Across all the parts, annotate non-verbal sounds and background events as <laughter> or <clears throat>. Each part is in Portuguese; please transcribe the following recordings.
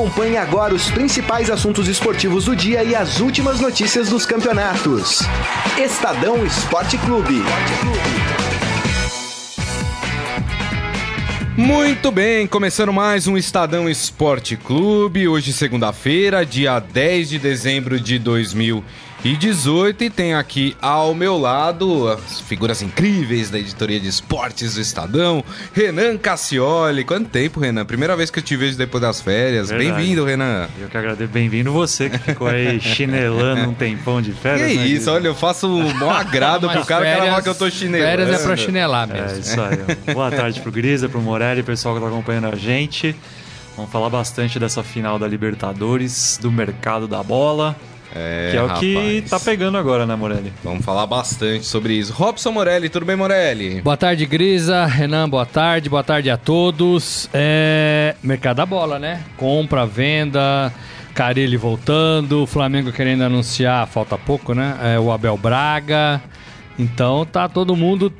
Acompanhe agora os principais assuntos esportivos do dia e as últimas notícias dos campeonatos. Estadão Esporte Clube. Muito bem, começando mais um Estadão Esporte Clube. Hoje, segunda-feira, dia 10 de dezembro de 2020 e 18 e tem aqui ao meu lado as figuras incríveis da editoria de esportes do Estadão, Renan Cassioli. Quanto tempo, Renan? Primeira vez que eu te vejo depois das férias. Bem-vindo, Renan. Eu que agradeço. Bem-vindo você que ficou aí <laughs> chinelando um tempão de férias. Que né, isso, olha, eu faço um bom agrado pro cara que fala que eu tô chinelando. Férias é pra chinelar mesmo. É isso aí. Boa tarde pro Grisa, pro Morelli, pessoal que tá acompanhando a gente. Vamos falar bastante dessa final da Libertadores, do mercado da bola. É, que é rapaz. o que tá pegando agora, né, Morelli? Vamos falar bastante sobre isso. Robson Morelli, tudo bem, Morelli? Boa tarde, Grisa. Renan, boa tarde. Boa tarde a todos. É... Mercado da bola, né? Compra, venda, Carilli voltando, Flamengo querendo anunciar, falta pouco, né? É, o Abel Braga. Então tá todo mundo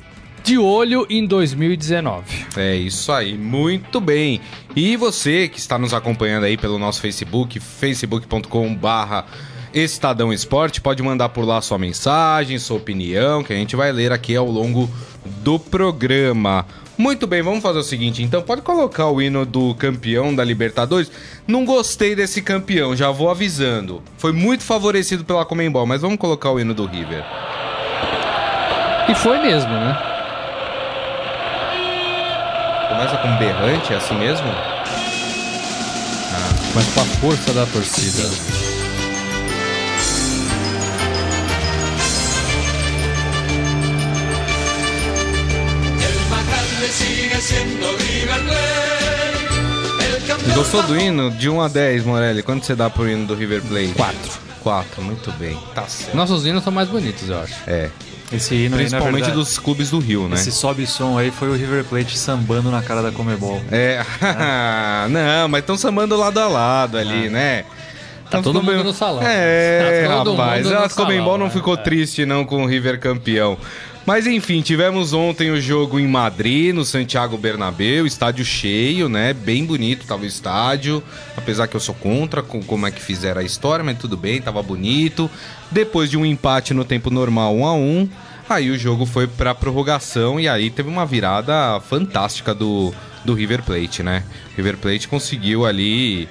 de olho em 2019. É isso aí, muito bem. E você que está nos acompanhando aí pelo nosso Facebook, facebook.com/barra Estadão Esporte. Pode mandar por lá sua mensagem, sua opinião, que a gente vai ler aqui ao longo do programa. Muito bem, vamos fazer o seguinte, então pode colocar o hino do campeão da Libertadores. Não gostei desse campeão, já vou avisando. Foi muito favorecido pela Comembol, mas vamos colocar o hino do River. E foi mesmo, né? Começa com berrante, é assim mesmo? Ah, mas com a força da torcida. Sim. Gostou do hino? De 1 a 10, Morelli. Quanto você dá pro hino do River Plate? 4. 4, muito bem. Tá certo. Nossos hinos são mais bonitos, eu acho. É. Esse hino Principalmente aí, verdade, dos clubes do Rio, né? Esse sobe som aí foi o River Plate sambando na cara da Comebol. É. é. <laughs> Não, mas estão sambando lado a lado ali, ah. né? Tá todo mundo no salão. É, tá rapaz. A Comembol não ficou é. triste não com o River campeão. Mas enfim, tivemos ontem o jogo em Madrid, no Santiago Bernabéu, estádio cheio, né? Bem bonito tava o estádio, apesar que eu sou contra com como é que fizeram a história, mas tudo bem, tava bonito. Depois de um empate no tempo normal 1 a 1, aí o jogo foi para prorrogação e aí teve uma virada fantástica do do River Plate, né? River Plate conseguiu ali,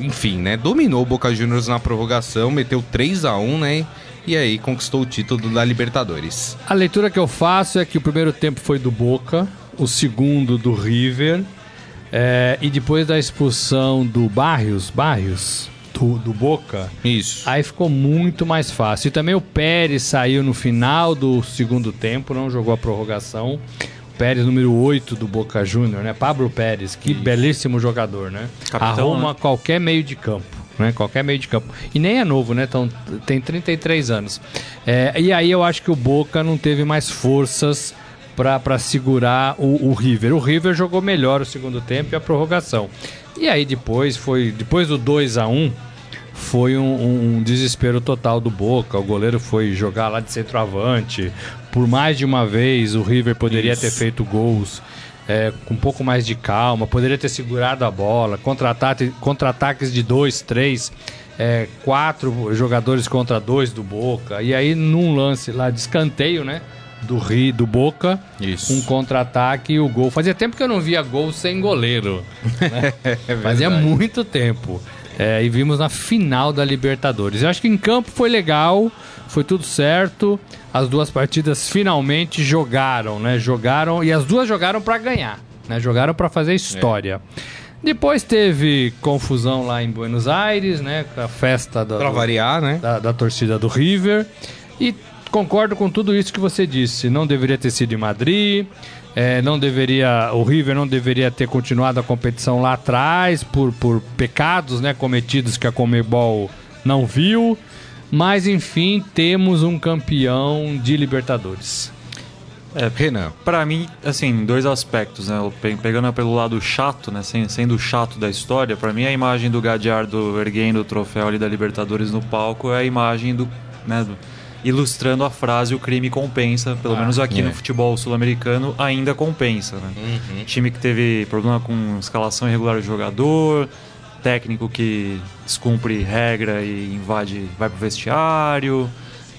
enfim, né? Dominou o Boca Juniors na prorrogação, meteu 3 a 1, né? E aí conquistou o título da Libertadores. A leitura que eu faço é que o primeiro tempo foi do Boca, o segundo do River, é, e depois da expulsão do Barrios, Barrios, do, do, Boca. Isso. Aí ficou muito mais fácil. E também o Pérez saiu no final do segundo tempo, não jogou a prorrogação. Pérez, número 8 do Boca Júnior, né? Pablo Pérez, que Isso. belíssimo jogador, né? Capitão, Arruma né? qualquer meio de campo né? Qualquer meio de campo. E nem é novo, né? Então, tem 33 anos. É, e aí eu acho que o Boca não teve mais forças para segurar o, o, River. O River jogou melhor o segundo tempo e a prorrogação. E aí depois foi. Depois do 2 a 1 foi um, um, desespero total do Boca. O goleiro foi jogar lá de centroavante. Por mais de uma vez, o River poderia Isso. ter feito gols é, com um pouco mais de calma, poderia ter segurado a bola, contra-ataques contra de dois, três, é, quatro jogadores contra dois do Boca. E aí, num lance lá de escanteio, né? Do Ri, do Boca, Isso. um contra-ataque e o gol. Fazia tempo que eu não via gol sem goleiro. Né? <laughs> é Fazia muito tempo. É, e vimos na final da Libertadores. Eu acho que em campo foi legal, foi tudo certo as duas partidas finalmente jogaram, né? Jogaram e as duas jogaram para ganhar, né? Jogaram para fazer história. É. Depois teve confusão lá em Buenos Aires, né? Com a festa da, pra variar, né? Da, da, torcida do River. E concordo com tudo isso que você disse. Não deveria ter sido em Madrid. É, não deveria. O River não deveria ter continuado a competição lá atrás por, por pecados né, cometidos que a Comebol não viu. Mas enfim, temos um campeão de Libertadores. É, Renan. Para mim, assim, dois aspectos, né? Pegando pelo lado chato, né? Sendo chato da história, para mim a imagem do Gadiardo erguendo o troféu ali da Libertadores no palco é a imagem do, né, do ilustrando a frase o crime compensa, pelo ah, menos aqui é. no futebol sul-americano ainda compensa, né? Uhum. Time que teve problema com escalação irregular de jogador, técnico que descumpre regra e invade, vai pro vestiário,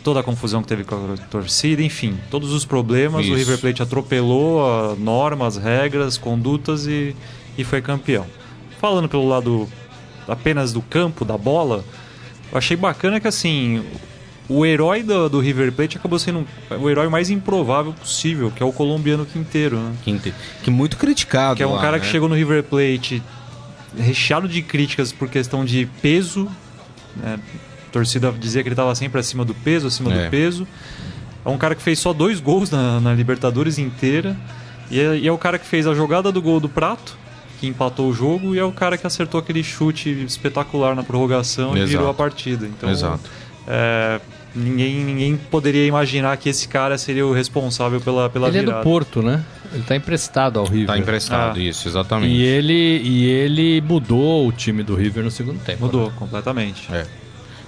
toda a confusão que teve com a torcida, enfim, todos os problemas. Isso. O River Plate atropelou a norma, as regras, condutas e, e foi campeão. Falando pelo lado apenas do campo, da bola, eu achei bacana que assim o herói do, do, River Plate acabou sendo o herói mais improvável possível, que é o colombiano Quinteiro. Né? Quinteiro. Que muito criticado. Que é um lá, cara né? que chegou no River Plate recheado de críticas por questão de peso. Né? A torcida dizia que ele estava sempre acima do peso, acima é. do peso. É um cara que fez só dois gols na, na Libertadores inteira. E é, e é o cara que fez a jogada do gol do Prato, que empatou o jogo, e é o cara que acertou aquele chute espetacular na prorrogação Exato. e virou a partida. Então, Exato. É, ninguém, ninguém poderia imaginar que esse cara seria o responsável pela, pela ele virada. é do Porto, né? Ele está emprestado ao River. Está emprestado, ah. isso, exatamente. E ele, e ele mudou o time do River no segundo tempo. Mudou, né? completamente. É.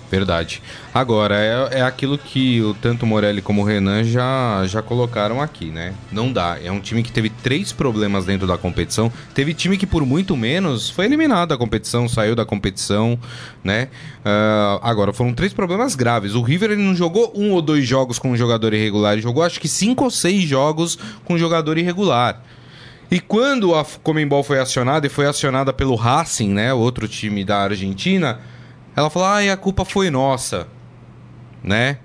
Verdade. Agora, é, é aquilo que o, tanto o Morelli como o Renan já, já colocaram aqui, né? Não dá. É um time que teve três problemas dentro da competição. Teve time que, por muito menos, foi eliminado da competição, saiu da competição, né? Uh, agora, foram três problemas graves. O River ele não jogou um ou dois jogos com um jogador irregular, ele jogou acho que cinco ou seis jogos com um jogador irregular. E quando a Comembol foi acionada, e foi acionada pelo Racing, né? Outro time da Argentina ela falou, ah, a culpa foi nossa, né?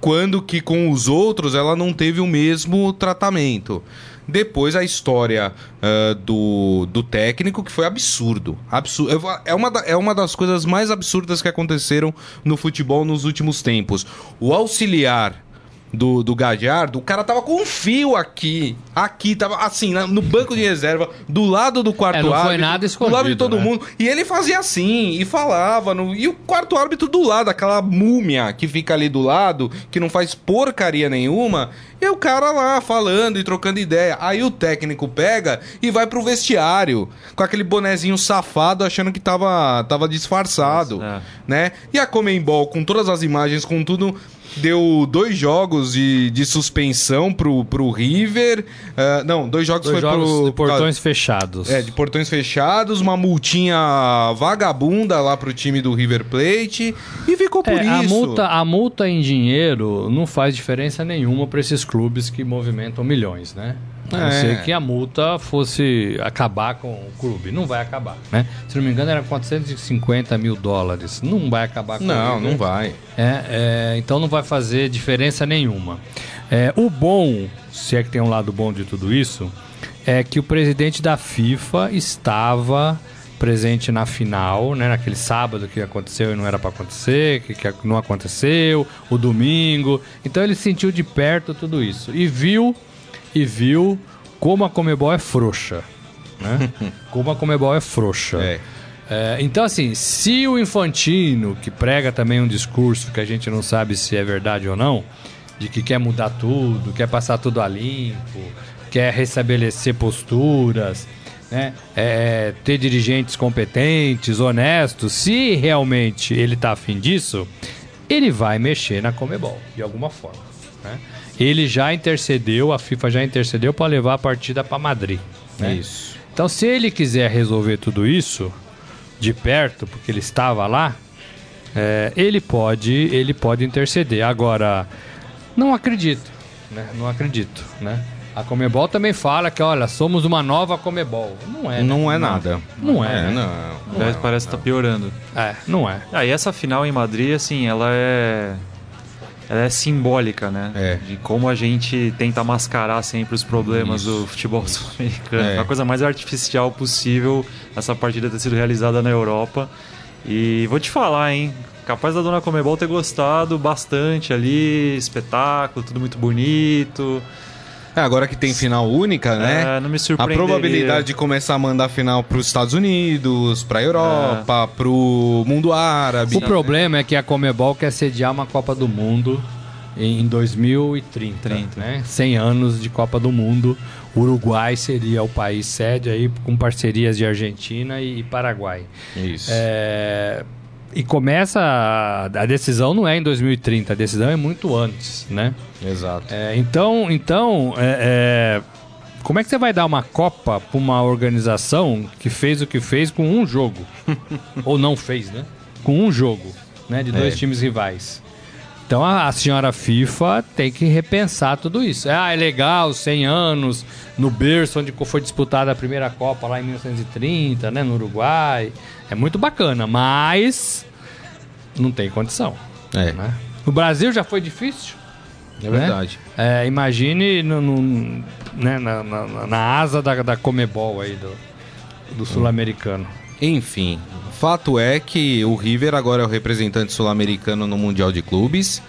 Quando que com os outros ela não teve o mesmo tratamento. Depois a história uh, do, do técnico, que foi absurdo. absurdo. É, uma da, é uma das coisas mais absurdas que aconteceram no futebol nos últimos tempos. O auxiliar do, do Gadiardo, o cara tava com um fio aqui. Aqui, tava assim, no banco de reserva, do lado do quarto é, não árbitro. Foi nada escondido, do lado de todo né? mundo. E ele fazia assim, e falava. No, e o quarto árbitro do lado, aquela múmia que fica ali do lado, que não faz porcaria nenhuma. E o cara lá falando e trocando ideia. Aí o técnico pega e vai pro vestiário com aquele bonezinho safado achando que tava, tava disfarçado, Nossa, é. né? E a Comembol com todas as imagens, com tudo deu dois jogos de, de suspensão pro, pro River. Uh, não, dois jogos dois foi jogos pro. De portões fechados. É, de portões fechados, uma multinha vagabunda lá pro time do River Plate. E ficou por é, isso. A multa, a multa em dinheiro não faz diferença nenhuma para esses clubes que movimentam milhões, né? A não é. ser que a multa fosse acabar com o clube. Não vai acabar, né? Se não me engano, era 450 mil dólares. Não vai acabar com Não, o não vai. É, é, então não vai fazer diferença nenhuma. É, o bom, se é que tem um lado bom de tudo isso, é que o presidente da FIFA estava presente na final, né, naquele sábado que aconteceu e não era para acontecer, que, que não aconteceu, o domingo. Então ele sentiu de perto tudo isso e viu e viu como a Comebol é frouxa. Né? <laughs> como a Comebol é frouxa. É. É, então, assim, se o Infantino, que prega também um discurso que a gente não sabe se é verdade ou não, de que quer mudar tudo, quer passar tudo a limpo, quer restabelecer posturas, né? É, ter dirigentes competentes, honestos, se realmente ele está afim disso, ele vai mexer na Comebol, de alguma forma. Né? Ele já intercedeu, a FIFA já intercedeu para levar a partida para Madrid. Né? Isso. Então, se ele quiser resolver tudo isso de perto, porque ele estava lá, é, ele pode, ele pode interceder. Agora, não acredito, né? Não acredito, né? A Comebol também fala que, olha, somos uma nova Comebol. Não é, né? Não é nada. Não, não é, é, né? não. não é, parece que tá piorando. É, não é. Ah, e essa final em Madrid, assim, ela é ela é simbólica, né? É. De como a gente tenta mascarar sempre os problemas Isso. do futebol sul-americano. É. A coisa mais artificial possível essa partida ter sido realizada na Europa. E vou te falar, hein? Capaz da dona Comebol ter gostado bastante ali, espetáculo, tudo muito bonito. É, agora que tem final única, né? É, não me A probabilidade de começar a mandar final para os Estados Unidos, para a Europa, é. para o mundo árabe. O problema é que a Comebol quer sediar uma Copa do Mundo em 2030, 30. né? 100 anos de Copa do Mundo. O Uruguai seria o país sede aí com parcerias de Argentina e Paraguai. Isso. É e começa. A, a, decisão não é em 2030, a decisão é muito antes, né? Exato. É, então, então é, é, como é que você vai dar uma Copa para uma organização que fez o que fez com um jogo? <laughs> Ou não fez, né? Com um jogo, né? De dois é. times rivais. Então a, a, senhora FIFA tem que repensar tudo isso. Ah, é legal, 100 anos, no berço onde foi disputada a primeira Copa lá em 1930, né? No Uruguai. É muito bacana, mas não tem condição. É. Né? No Brasil já foi difícil. É né? verdade. É, imagine no, no né, na, na, na, asa da, da Comebol aí do, do sul-americano. Enfim, fato é que o River agora é o representante sul-americano no Mundial de Clubes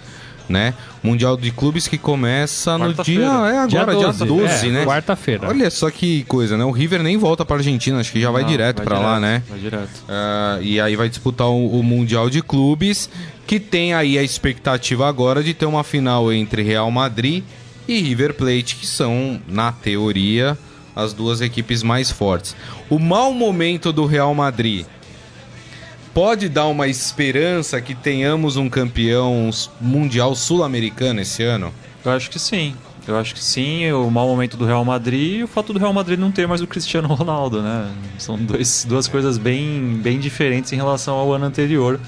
né? Mundial de Clubes que começa no dia. É agora, dia 12, dia 12 é, né? Quarta-feira. Olha só que coisa, né? O River nem volta pra Argentina, acho que já vai Não, direto para lá, né? Vai direto. Uh, e aí vai disputar o, o, Mundial de Clubes, que tem aí a expectativa agora de ter uma final entre Real Madrid e River Plate, que são, na teoria, as duas equipes mais fortes. O mau momento do Real Madrid pode dar uma esperança que tenhamos um campeão mundial sul-americano esse ano? Eu acho que sim. Eu acho que sim, o mau momento do Real Madrid e o fato do Real Madrid não ter mais o Cristiano <laughs> Ronaldo, né? São dois, duas coisas bem, bem diferentes em relação ao ano anterior.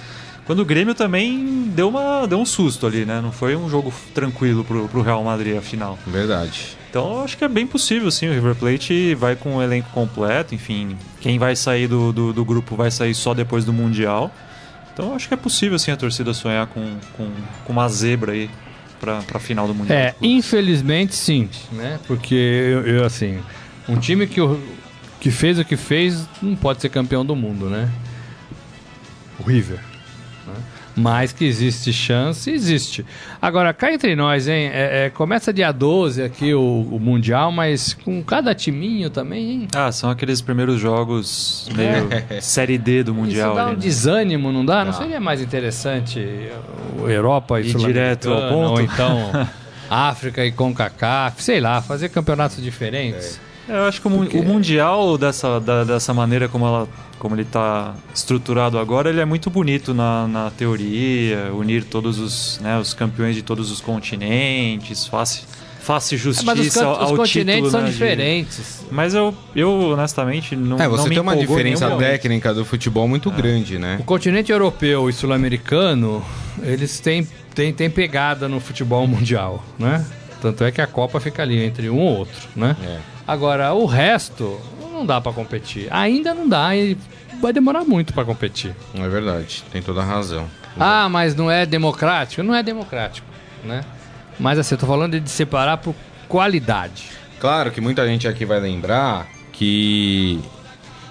Quando o Grêmio também deu, uma, deu um susto ali, né? Não foi um jogo tranquilo pro, pro Real Madrid a final. Verdade. Então eu acho que é bem possível, sim. O River Plate vai com o elenco completo, enfim. Quem vai sair do, do, do grupo vai sair só depois do Mundial. Então eu acho que é possível, sim, a torcida sonhar com, com, com uma zebra aí para a final do Mundial. É, infelizmente sim, né? Porque eu, eu, assim, um time que, que fez o que fez não pode ser campeão do mundo, né? O River. Mas que existe chance, existe. Agora, cá entre nós, hein? É, é, começa dia 12 aqui o, o, Mundial, mas com cada timinho também, hein? Ah, são aqueles primeiros jogos meio é. <laughs> Série D do Mundial. Isso dá um ali, né? desânimo, não dá? Não. não seria mais interessante Europa e, e direto ao ponto? Ou então África e CONCACAF, sei lá, fazer campeonatos diferentes? Eu acho que o, Porque... o Mundial, dessa, da, dessa maneira como ela como ele está estruturado agora, ele é muito bonito na, na teoria, unir todos os, né, os campeões de todos os continentes, fácil faça justiça é, mas os, ao, os continentes título, são né, diferentes. De... Mas eu, eu honestamente não É, você não tem uma diferença técnica do futebol muito é. grande, né? O continente europeu e sul-americano, eles têm, têm, têm pegada no futebol mundial, né? Tanto é que a Copa fica ali entre um ou outro, né? É. Agora, o resto não dá para competir. Ainda não dá e vai demorar muito para competir. É verdade, tem toda a razão. Ah, mas não é democrático? Não é democrático, né? Mas assim, eu tô falando de separar por qualidade. Claro que muita gente aqui vai lembrar que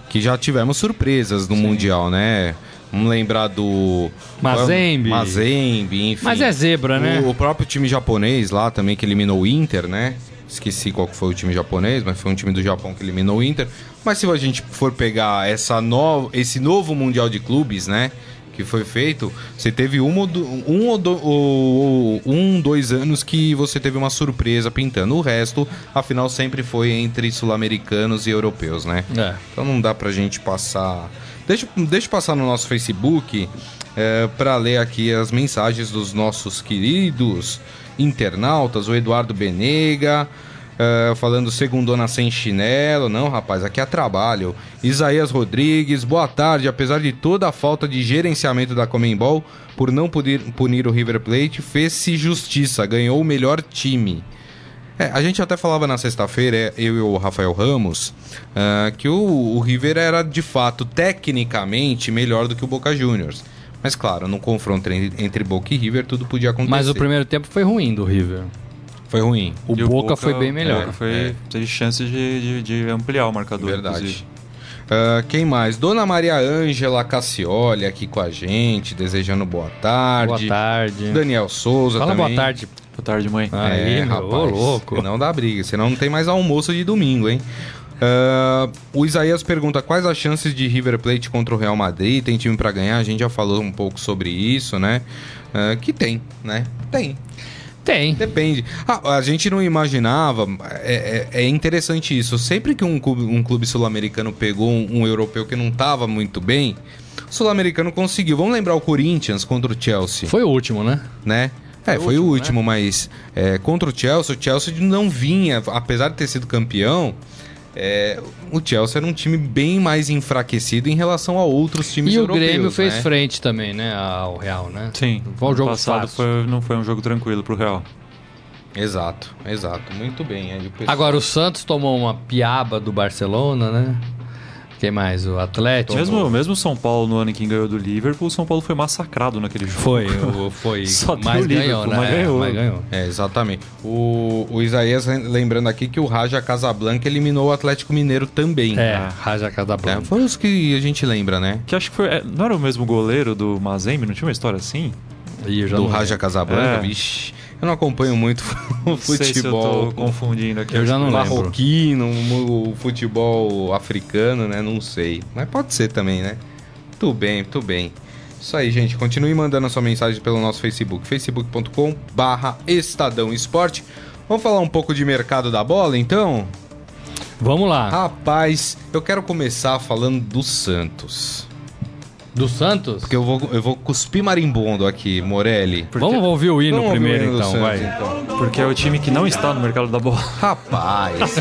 que já tivemos surpresas no Sim. Mundial, né? Vamos lembrar do Mazembe. Mazembe, enfim. Mas é zebra, né? O, o próprio time japonês lá também que eliminou o Inter, né? Esqueci qual foi o time japonês, mas foi um time do Japão que eliminou o Inter. Mas se a gente for pegar essa no... esse novo Mundial de Clubes, né? Que foi feito, você teve um, um, ou um, dois anos que você teve uma surpresa pintando. O resto, afinal, sempre foi entre sul-americanos e europeus, né? É. Então não dá pra gente passar. Deixa, deixa eu passar no nosso Facebook é, para ler aqui as mensagens dos nossos queridos internautas, o Eduardo Benega, uh, falando segundona sem chinelo. Não, rapaz, aqui é trabalho. Isaías Rodrigues, boa tarde. Apesar de toda a falta de gerenciamento da Comembol, por não punir, punir o River Plate, fez-se justiça, ganhou o melhor time. É, a gente até falava na sexta-feira, é, eu e o Rafael Ramos, uh, que o, o, River era de fato tecnicamente melhor do que o Boca Juniors. Mas claro, no confronto entre, entre Boca e River, tudo podia acontecer. Mas o primeiro tempo foi ruim do River. Foi ruim. O, Boca, o Boca, foi bem melhor. O Boca foi, é. teve chance de, de, de, ampliar o marcador. Verdade. Uh, quem mais? Dona Maria Ângela Cassioli aqui com a gente, desejando boa tarde. Boa tarde. Daniel Souza Fala também. boa tarde. Boa tarde, mãe. Aí, é, rapaz, ô, louco. Não dá briga, senão não tem mais almoço de domingo, hein? Uh, o Isaías pergunta quais as chances de River Plate contra o Real Madrid. Tem time para ganhar? A gente já falou um pouco sobre isso, né? Uh, que tem, né? Tem. Tem. Depende. Ah, a gente não imaginava. É, é, é, interessante isso. Sempre que um clube, um clube sul-americano pegou um, um, europeu que não estava muito bem, o sul-americano conseguiu. Vamos lembrar o Corinthians contra o Chelsea. Foi o último, né? Né? É, foi, o último, né? mas é, contra o Chelsea, o Chelsea não vinha, apesar de ter sido campeão, é, o Chelsea era um time bem mais enfraquecido em relação a outros times e europeus. E o Grêmio fez né? frente também, né, ao Real, né? Sim. Foi um jogo passado foi, não foi um jogo tranquilo pro Real. Exato, exato. Muito bem. O pessoal... Agora, o Santos tomou uma piaba do Barcelona, né? Quem mais? O Atlético. Mesmo, mesmo São Paulo, no ano em que ganhou do Liverpool, o São Paulo foi massacrado naquele jogo. Foi, <laughs> foi. Só mais ganhou, né? Mas ganhou. mas ganhou. É, exatamente. O, o Isaías lembrando aqui que o Raja Casablanca eliminou o Atlético Mineiro também. É, Raja Casablanca. É, foi os que a gente lembra, né? Que acho que foi. É, não era o mesmo goleiro do Mazembe? Não tinha uma história assim? do Raja Casablanca? É. Vixe. Eu não acompanho muito <laughs> o futebol. Se confundindo aqui. Eu já não Marroquino, o futebol africano, né? Não sei. Mas pode ser também, né? Tudo bem, tudo bem. Isso aí, gente. Continue mandando a sua mensagem pelo nosso Facebook, facebook.com barra Estadão Esporte. Vamos falar um pouco de mercado da bola, então? Vamos lá. Rapaz, eu quero começar falando do Santos. Do Santos? Porque eu vou, eu vou cuspir marimbondo aqui, Morelli. Porque... Vamos ouvir o hino Vamos primeiro, o hino então, Santos, vai. Então. Porque é o time que não está no mercado da bola. Rapaz.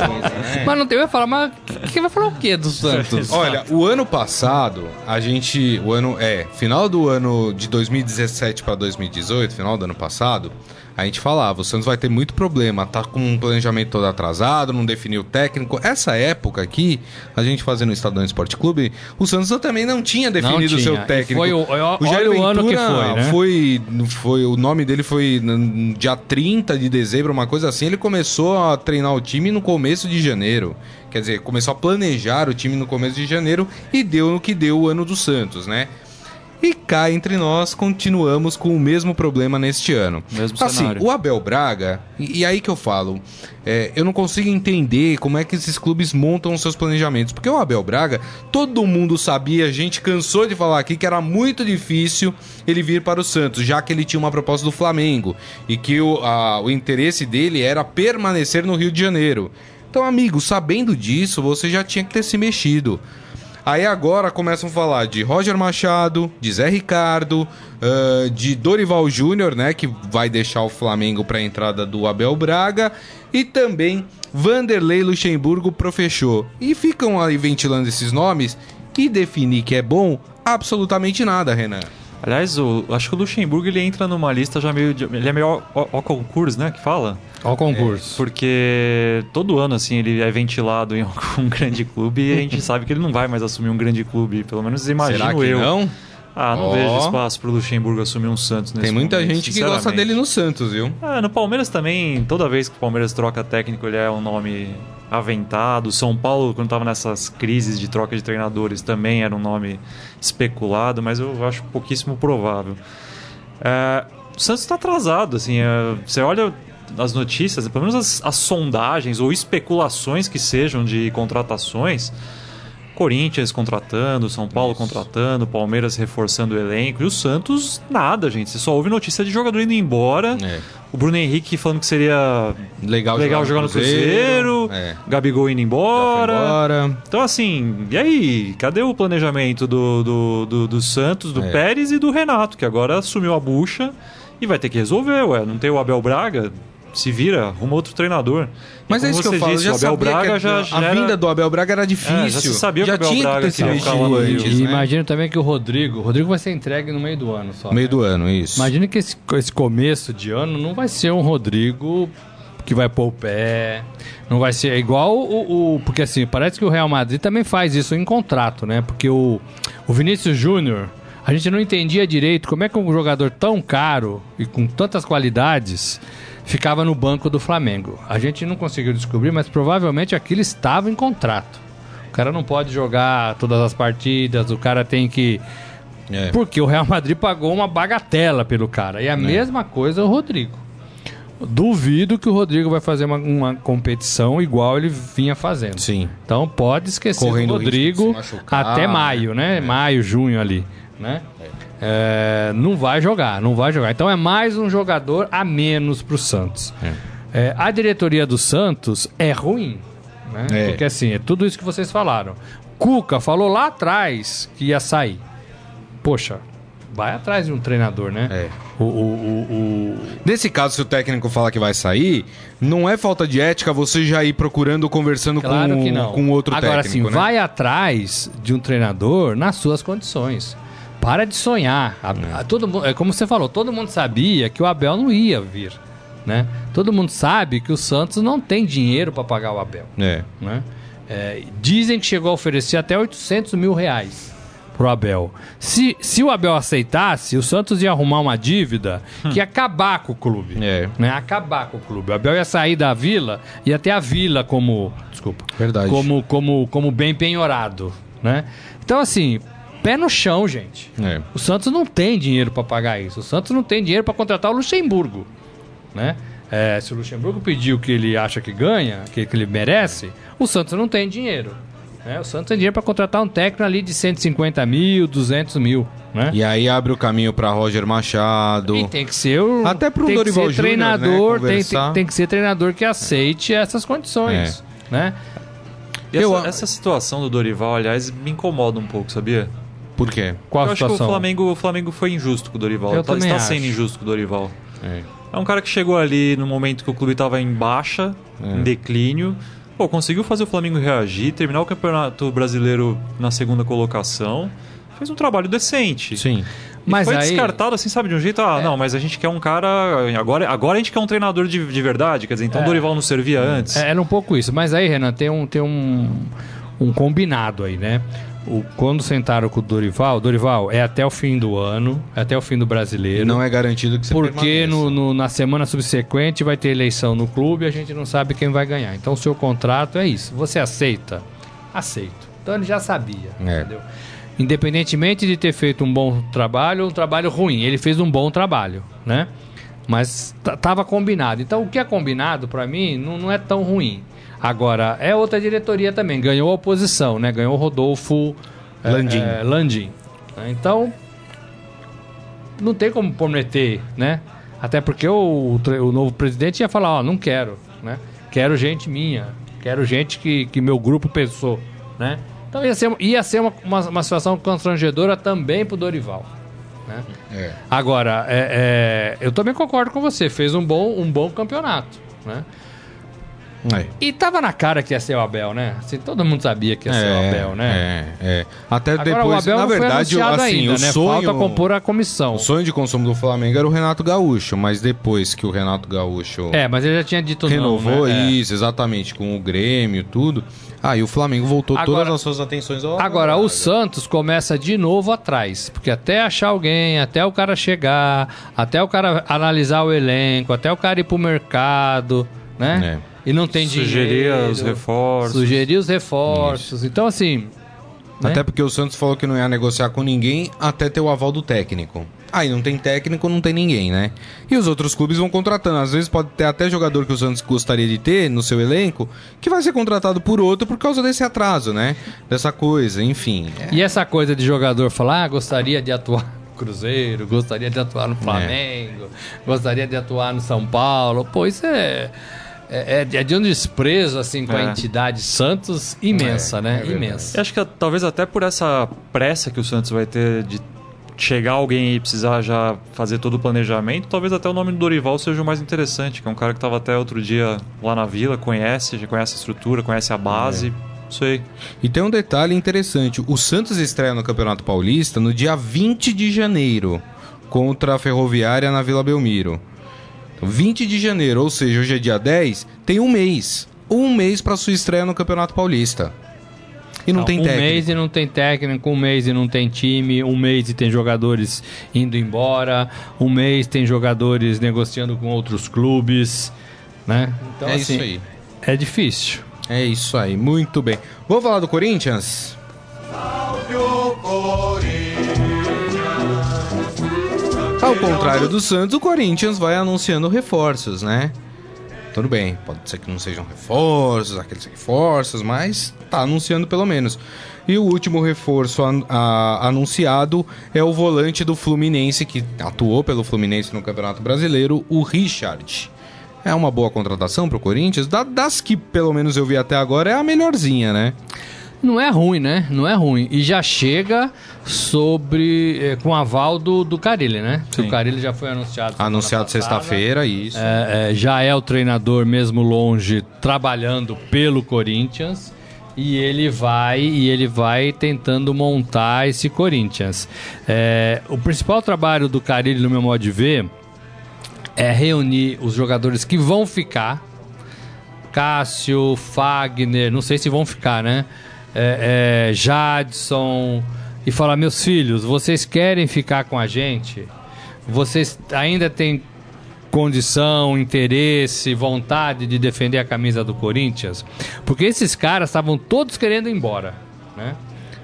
<laughs> Mas não tem, vai falar, mas quem vai falar o quê do Santos? <laughs> Olha, o ano passado, a gente. O ano. É, final do ano de 2017 para 2018, final do ano passado a gente falava, o Santos vai ter muito problema, tá com um planejamento todo atrasado, não definiu o técnico. Essa época aqui, a gente fazendo o Estadão Esporte Clube, o Santos também não tinha definido o seu técnico. foi o, o, Jair o ano que foi, né? foi, foi, o nome dele foi no dia 30 de dezembro, uma coisa assim, ele começou a treinar o time no começo de janeiro. Quer dizer, começou a planejar o time no começo de janeiro e deu no que deu o ano do Santos, né? E cá entre nós, continuamos com o mesmo problema neste ano. Mesmo assim, cenário. o Abel Braga, e, e aí que eu falo, é, eu não consigo entender como é que esses clubes montam os seus planejamentos. Porque o Abel Braga, todo mundo sabia, a gente cansou de falar aqui que era muito difícil ele vir para o Santos, já que ele tinha uma proposta do Flamengo e que o, a, o interesse dele era permanecer no Rio de Janeiro. Então, amigo, sabendo disso, você já tinha que ter se mexido. Aí agora começam a falar de Roger Machado, de Zé Ricardo, uh, de Dorival Júnior, né, que vai deixar o Flamengo para a entrada do Abel Braga, e também Vanderlei Luxemburgo pro fechou. E ficam aí ventilando esses nomes e definir que é bom absolutamente nada, Renan. Aliás, acho que o Luxemburgo ele entra numa lista já meio. Ele é meio ao concurso, né? Que fala? Ao concurso. É, porque todo ano, assim, ele é ventilado em <laughs> algum grande clube e a gente sabe que ele não vai mais assumir um grande clube. Pelo menos imagino Será que eu. Não? Ah, não oh. vejo espaço pro Luxemburgo assumir um Santos nesse Tem muita momento, gente que gosta dele no Santos, viu? Ah, no Palmeiras também, toda vez que o Palmeiras troca técnico, ele é um nome aventado. São Paulo, quando estava nessas crises de troca de treinadores, também era um nome especulado, mas eu acho pouquíssimo provável. É, o Santos está atrasado, assim. É, você olha as notícias, pelo menos as, as sondagens ou especulações que sejam de contratações Corinthians contratando, São Paulo Isso. contratando, Palmeiras reforçando o elenco. E o Santos, nada, gente. Você só ouve notícia de jogador indo embora. É. O Bruno Henrique falando que seria legal, legal jogar, no Cruzeiro. Cruzeiro é. Gabigol indo embora. embora. Então, assim, e aí? Cadê o planejamento do, do, do, do Santos, do é. Pérez e do Renato, que agora assumiu a bucha e vai ter que resolver, ué. Não tem o Abel Braga? Se vira, arruma outro treinador. Mas é isso que eu falo, disse, já o Abel Braga já, a, já vinda do Abel Braga era difícil. É, já se sabia já que o Abel tinha Braga que ter se mexido antes, né? Imagino também que o Rodrigo, o Rodrigo vai ser entregue no meio do ano só. Meio né? do ano, isso. Imagina que esse, esse começo de ano não vai ser um Rodrigo que vai pôr o pé. Não vai ser igual o, o, Porque assim, parece que o Real Madrid também faz isso em contrato, né? Porque o, o Vinícius Júnior, a gente não entendia direito como é que um jogador tão caro e com tantas qualidades ficava no banco do Flamengo. A gente não conseguiu descobrir, mas provavelmente aquilo estava em contrato. O cara não pode jogar todas as partidas, o cara tem que. É. Porque o Real Madrid pagou uma bagatela pelo cara. E a é. mesma coisa o Rodrigo. Duvido que o Rodrigo vai fazer uma, uma, competição igual ele vinha fazendo. Sim. Então pode esquecer Correndo o Rodrigo até maio, né? É. Maio, junho ali, né? É. Não vai jogar, não vai jogar. Então é mais um jogador a menos para o Santos. É. É, a diretoria do Santos é ruim, né? É. Porque assim, é tudo isso que vocês falaram. Cuca falou lá atrás que ia sair. Poxa, vai atrás de um treinador, né? É. O, o, o, Nesse caso, se o técnico fala que vai sair, não é falta de ética você já ir procurando, conversando claro com, com outro Agora, técnico. Agora, sim, né? vai atrás de um treinador nas suas condições. Para de sonhar. A, a, todo, é como você falou, todo mundo sabia que o Abel não ia vir. Né? Todo mundo sabe que o Santos não tem dinheiro para pagar o Abel. É. Né? É, dizem que chegou a oferecer até 800 mil reais pro Abel. Se, se o Abel aceitasse, o Santos ia arrumar uma dívida que ia acabar com o clube. É. Né? Acabar com o clube. O Abel ia sair da vila, ia ter a vila como. Desculpa. Verdade. Como, como, como bem penhorado. Né? Então, assim, pé no chão, gente. É. O Santos não tem dinheiro para pagar isso. O Santos não tem dinheiro para contratar o Luxemburgo. Né? É, se o Luxemburgo pediu o que ele acha que ganha, que, que ele merece, o Santos não tem dinheiro. Né? O Santos tem dinheiro para contratar um técnico ali de 150 mil, 200 mil. Né? E aí abre o caminho para Roger Machado. E tem que ser o. Até para o Dorival que ser Júnior, treinador, né? tem, tem, tem, que ser treinador que aceite essas condições. É. Né? E essa, Eu, essa situação do Dorival, aliás, me incomoda um pouco, sabia? Por quê? Qual Eu situação? acho que o Flamengo, o Flamengo foi injusto com o Dorival. Eu tá, está acho. sendo injusto com o Dorival. É. É um cara que chegou ali no momento que o clube estava em baixa, é. em declínio. Pô, conseguiu fazer o Flamengo reagir, terminar o Campeonato Brasileiro na segunda colocação. Fez um trabalho decente. Sim. E mas foi aí... descartado assim, sabe, de um jeito, ah, é. não, mas a gente quer um cara. Agora, agora a gente quer um treinador de, de verdade, quer dizer, então o é. Dorival não servia antes. É, era um pouco isso. Mas aí, Renan, tem um, tem um, um combinado aí, né? O, quando sentaram com o Dorival, Dorival, é até o fim do ano, é até o fim do brasileiro. Não é garantido que você Porque no, no, na semana subsequente vai ter eleição no clube e a gente não sabe quem vai ganhar. Então o seu contrato é isso. Você aceita? Aceito. Então ele já sabia, é. entendeu? Independentemente de ter feito um bom trabalho ou um trabalho ruim, ele fez um bom trabalho, né? Mas tava combinado. Então o que é combinado para mim não, não é tão ruim. Agora, é outra diretoria também, ganhou a oposição, né? Ganhou o Rodolfo é, Landim. É, Landim. Então, não tem como prometer, né? Até porque o, o novo presidente ia falar, ó, não quero, né? Quero gente minha, quero gente que, que meu grupo pensou, né? Então ia ser, ia ser uma, uma, uma situação constrangedora também pro Dorival. Né? É. Agora, é, é, eu também concordo com você, fez um bom, um bom campeonato. Né? É. E tava na cara que ia ser o Abel, né? Assim, todo mundo sabia que ia ser é, o Abel, né? É, é. Até Agora, depois, o Abel na verdade, assim, ainda, o né? sonho, Falta compor a comissão. O sonho de consumo do Flamengo era o Renato Gaúcho, mas depois que o Renato Gaúcho É, mas ele já tinha dito renovou não, né? É. isso, exatamente, com o Grêmio, tudo. Aí ah, o Flamengo voltou Agora, todas as suas atenções ao Agora, o Santos começa de novo atrás. Porque até achar alguém, até o cara chegar, até o cara analisar o elenco, até o cara ir pro mercado, né? É. E não tem sugerir dinheiro. Sugerir os reforços. Sugerir os reforços. Isso. Então, assim. Né? Até porque o Santos falou que não ia negociar com ninguém até ter o aval do técnico. Aí não tem técnico, não tem ninguém, né? E os outros clubes vão contratando. Às vezes pode ter até jogador que o Santos gostaria de ter no seu elenco, que vai ser contratado por outro por causa desse atraso, né? Dessa coisa, enfim. É. E essa coisa de jogador falar, ah, gostaria de atuar no Cruzeiro, gostaria de atuar no é. Flamengo, é. gostaria de atuar no São Paulo. Pô, isso é é, é, é, de um desprezo assim com é. a entidade Santos imensa, é, né? É imensa. Eu acho que talvez até por essa pressa que o Santos vai ter de chegar alguém e precisar já fazer todo o planejamento, talvez até o nome do Dorival seja o mais interessante, que é um cara que estava até outro dia lá na vila, conhece, já conhece a estrutura, conhece a base. É. Sei. E tem um detalhe interessante: o Santos estreia no Campeonato Paulista no dia 20 de janeiro contra a Ferroviária na Vila Belmiro. 20 de janeiro, ou seja, hoje é dia 10, tem um mês. Um mês para sua estreia no Campeonato Paulista. E não, não tem um técnico. Um mês e não tem técnico, um mês e não tem time, um mês e tem jogadores indo embora, um mês tem jogadores negociando com outros clubes, né? Então, é assim, isso aí. É difícil. É isso aí, muito bem. Vamos falar do Corinthians? Salve o Ao contrário do Santos, o Corinthians vai anunciando reforços, né? Tudo bem, pode ser que não sejam reforços, aqueles reforços, mas tá anunciando pelo menos. E o último reforço a, a, anunciado é o volante do Fluminense, que atuou pelo Fluminense no Campeonato Brasileiro, o Richard. É uma boa contratação pro Corinthians? Da, das que pelo menos eu vi até agora, é a melhorzinha, né? Não é ruim, né? Não é ruim. E já chega sobre. É, com aval do, do Carilli, né? Sim. O Carilli já foi anunciado. Anunciado sexta-feira, isso. É, é, já é o treinador, mesmo longe, trabalhando pelo Corinthians. E ele vai e ele vai tentando montar esse Corinthians. É, o principal trabalho do Carilli, no meu modo de ver, é reunir os jogadores que vão ficar. Cássio, Fagner, não sei se vão ficar, né? É, é, Jadson e falar: meus filhos, vocês querem ficar com a gente? Vocês ainda têm condição, interesse, vontade de defender a camisa do Corinthians? Porque esses caras estavam todos querendo ir embora, né?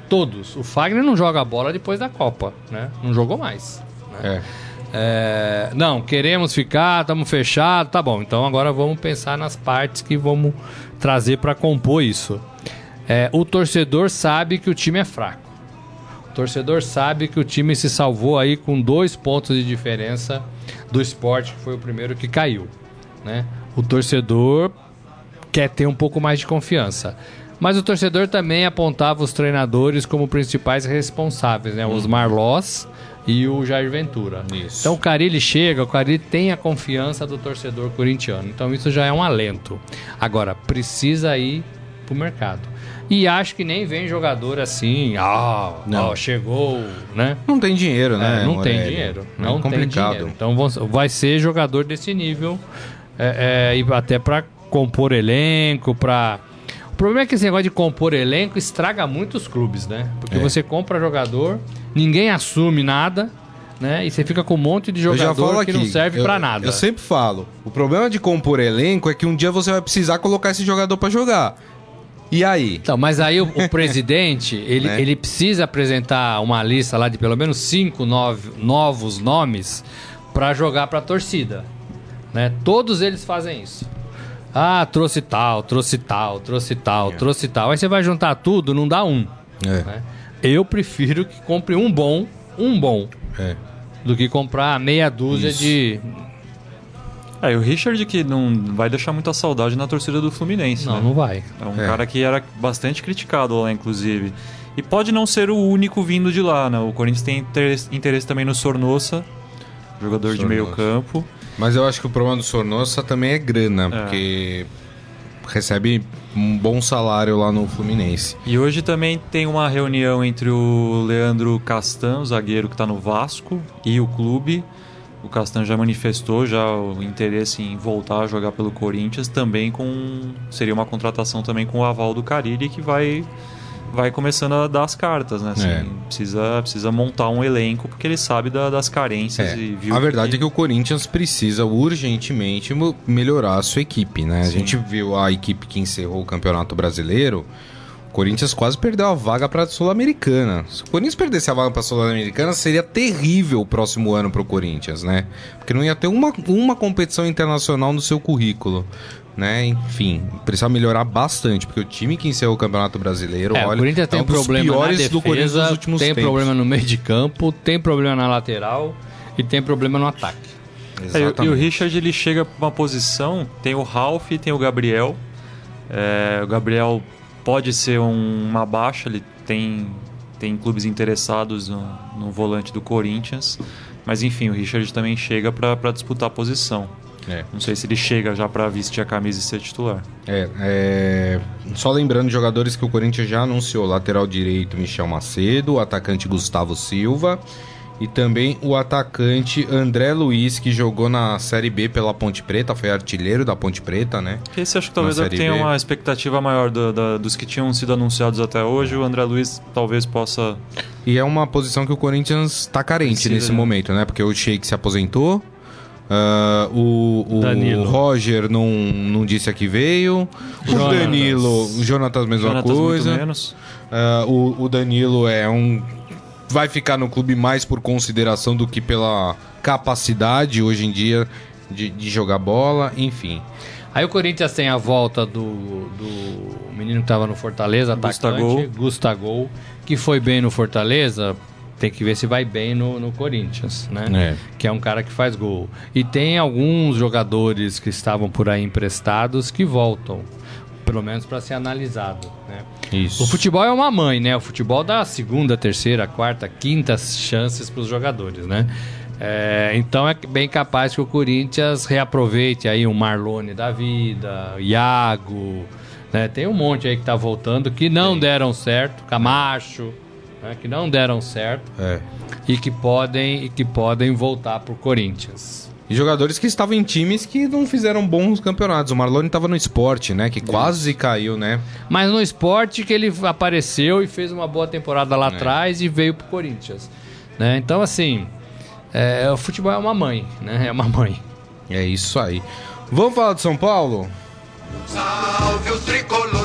Todos. O Fagner não joga bola depois da Copa, né? Não jogou mais. Né? É. É, não, queremos ficar, estamos fechados, tá bom. Então agora vamos pensar nas partes que vamos trazer para compor isso. É, o torcedor sabe que o time é fraco. O torcedor sabe que o time se salvou aí com dois pontos de diferença do esporte, que foi o primeiro que caiu. Né? O torcedor quer ter um pouco mais de confiança. Mas o torcedor também apontava os treinadores como principais responsáveis, né? Os Marlós e o Jair Ventura. Isso. Então o Carilli chega, o Carilli tem a confiança do torcedor corintiano. Então isso já é um alento. Agora, precisa ir pro mercado. E acho que nem vem jogador assim, ah, não. Ó, chegou, né? Não tem dinheiro, né? É, não tem dinheiro. É não é tem dinheiro. Então vai ser jogador desse nível, é, é, e até para compor elenco, para o problema é que esse negócio de compor elenco estraga muito os clubes, né? Porque é. você compra jogador, ninguém assume nada, né? E você fica com um monte de jogador que aqui, não serve para nada. Eu sempre falo, o problema de compor elenco é que um dia você vai precisar colocar esse jogador para jogar. E aí? Então, mas aí o, o <laughs> presidente, ele, né? ele precisa apresentar uma lista lá de pelo menos cinco nove, novos nomes para jogar para a torcida. Né? Todos eles fazem isso. Ah, trouxe tal, trouxe tal, trouxe tal, é. trouxe tal. Aí você vai juntar tudo, não dá um. É. Né? Eu prefiro que compre um bom, um bom, é. do que comprar meia dúzia isso. de é, e o Richard que não vai deixar muita saudade na torcida do Fluminense, Não, né? não vai. É um é. cara que era bastante criticado lá, inclusive. E pode não ser o único vindo de lá, né? O Corinthians tem interesse, interesse também no Sornossa, jogador Sornosa. de meio campo. Mas eu acho que o problema do Sornossa também é grana, é. porque recebe um bom salário lá no Fluminense. E hoje também tem uma reunião entre o Leandro Castan, o zagueiro que está no Vasco, e o clube o Castan já manifestou já o interesse em voltar a jogar pelo Corinthians, também com seria uma contratação também com o aval do Carille que vai vai começando a dar as cartas, né? Assim, é. precisa, precisa montar um elenco porque ele sabe da, das carências é. e. A verdade que... é que o Corinthians precisa urgentemente melhorar a sua equipe, né? Sim. A gente viu a equipe que encerrou o Campeonato Brasileiro Corinthians quase perdeu a vaga para a Sul-Americana. Se o Corinthians perdesse a vaga para a Sul-Americana, seria terrível o próximo ano para o Corinthians, né? Porque não ia ter uma, uma competição internacional no seu currículo. Né? Enfim, precisa melhorar bastante, porque o time que encerrou o Campeonato Brasileiro, é, olha, o Corinthians tem é um problema na defesa, tem tempos. problema no meio de campo, tem problema na lateral e tem problema no ataque. É, e o Richard ele chega para uma posição, tem o Ralph, tem o Gabriel. É, o Gabriel pode ser um, uma baixa, ele tem, tem clubes interessados no, no volante do Corinthians, mas enfim, o Richard também chega para disputar a posição. É. Não sei se ele chega já para vestir a camisa e ser titular. É, é, Só lembrando jogadores que o Corinthians já anunciou: lateral direito Michel Macedo, atacante Gustavo Silva e também o atacante André Luiz, que jogou na Série B pela Ponte Preta, foi artilheiro da Ponte Preta, né? Esse acho que talvez é tenha uma expectativa maior do, do, dos que tinham sido anunciados até hoje. O André Luiz talvez possa. E é uma posição que o Corinthians está carente Precisa, nesse né? momento, né? Porque o Sheik se aposentou. Uh, o, o Roger não, não disse a que veio. O Jonatas. Danilo, o Jonatas, mesma Jonatas coisa. Uh, o, o Danilo é um vai ficar no clube mais por consideração do que pela capacidade hoje em dia de, de jogar bola, enfim. Aí o Corinthians tem a volta do, do menino que estava no Fortaleza, atacante, Gustavo, que foi bem no Fortaleza, tem que ver se vai bem no, no Corinthians, né? É. Que é um cara que faz gol. E tem alguns jogadores que estavam por aí emprestados que voltam, pelo menos para ser analisado, né? Isso. O futebol é uma mãe, né? O futebol dá segunda, terceira, quarta, quinta chances para os jogadores, né? É, então é bem capaz que o Corinthians reaproveite aí um Marlone da vida, Iago, né? Tem um monte aí que tá voltando que não Sim. deram certo, Camacho, né? que não deram certo é. e que podem e que podem voltar pro Corinthians. E jogadores que estavam em times que não fizeram bons campeonatos. O Marlone estava no esporte, né? Que quase caiu, né? Mas no esporte que ele apareceu e fez uma boa temporada lá é. atrás e veio pro Corinthians. Né? Então, assim, é, o futebol é uma mãe, né? É uma mãe. É isso aí. Vamos falar de São Paulo? Salve o tricolor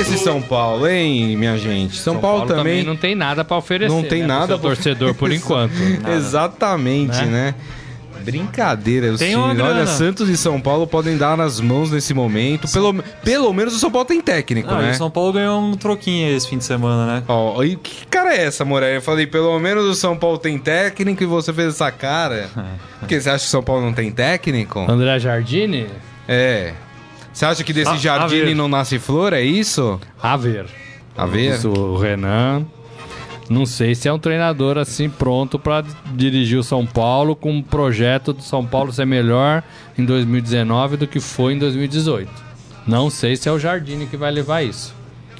esse São Paulo, hein, minha gente? São, São Paulo, Paulo, também... também não tem nada para oferecer. Não tem né, nada para torcedor por <laughs> enquanto. Exatamente, né? né? Brincadeira. Os times, olha, Santos e São Paulo podem dar nas mãos nesse momento. Pelo, pelo menos o São Paulo tem técnico, ah, né? O São Paulo ganhou um troquinho esse fim de semana, né? Ó, oh, e que cara é essa, Moreira? Eu falei, pelo menos o São Paulo tem técnico e você fez essa cara. <laughs> Porque você acha que o São Paulo não tem técnico? André Jardine? É. Você acha que desse a, Jardine não nasce flor, é isso? A ver. A ver? Isso, o Renan não sei se é um treinador assim pronto para dirigir o São Paulo com um projeto do São Paulo ser melhor em 2019 do que foi em 2018. Não sei se é o Jardine que vai levar isso.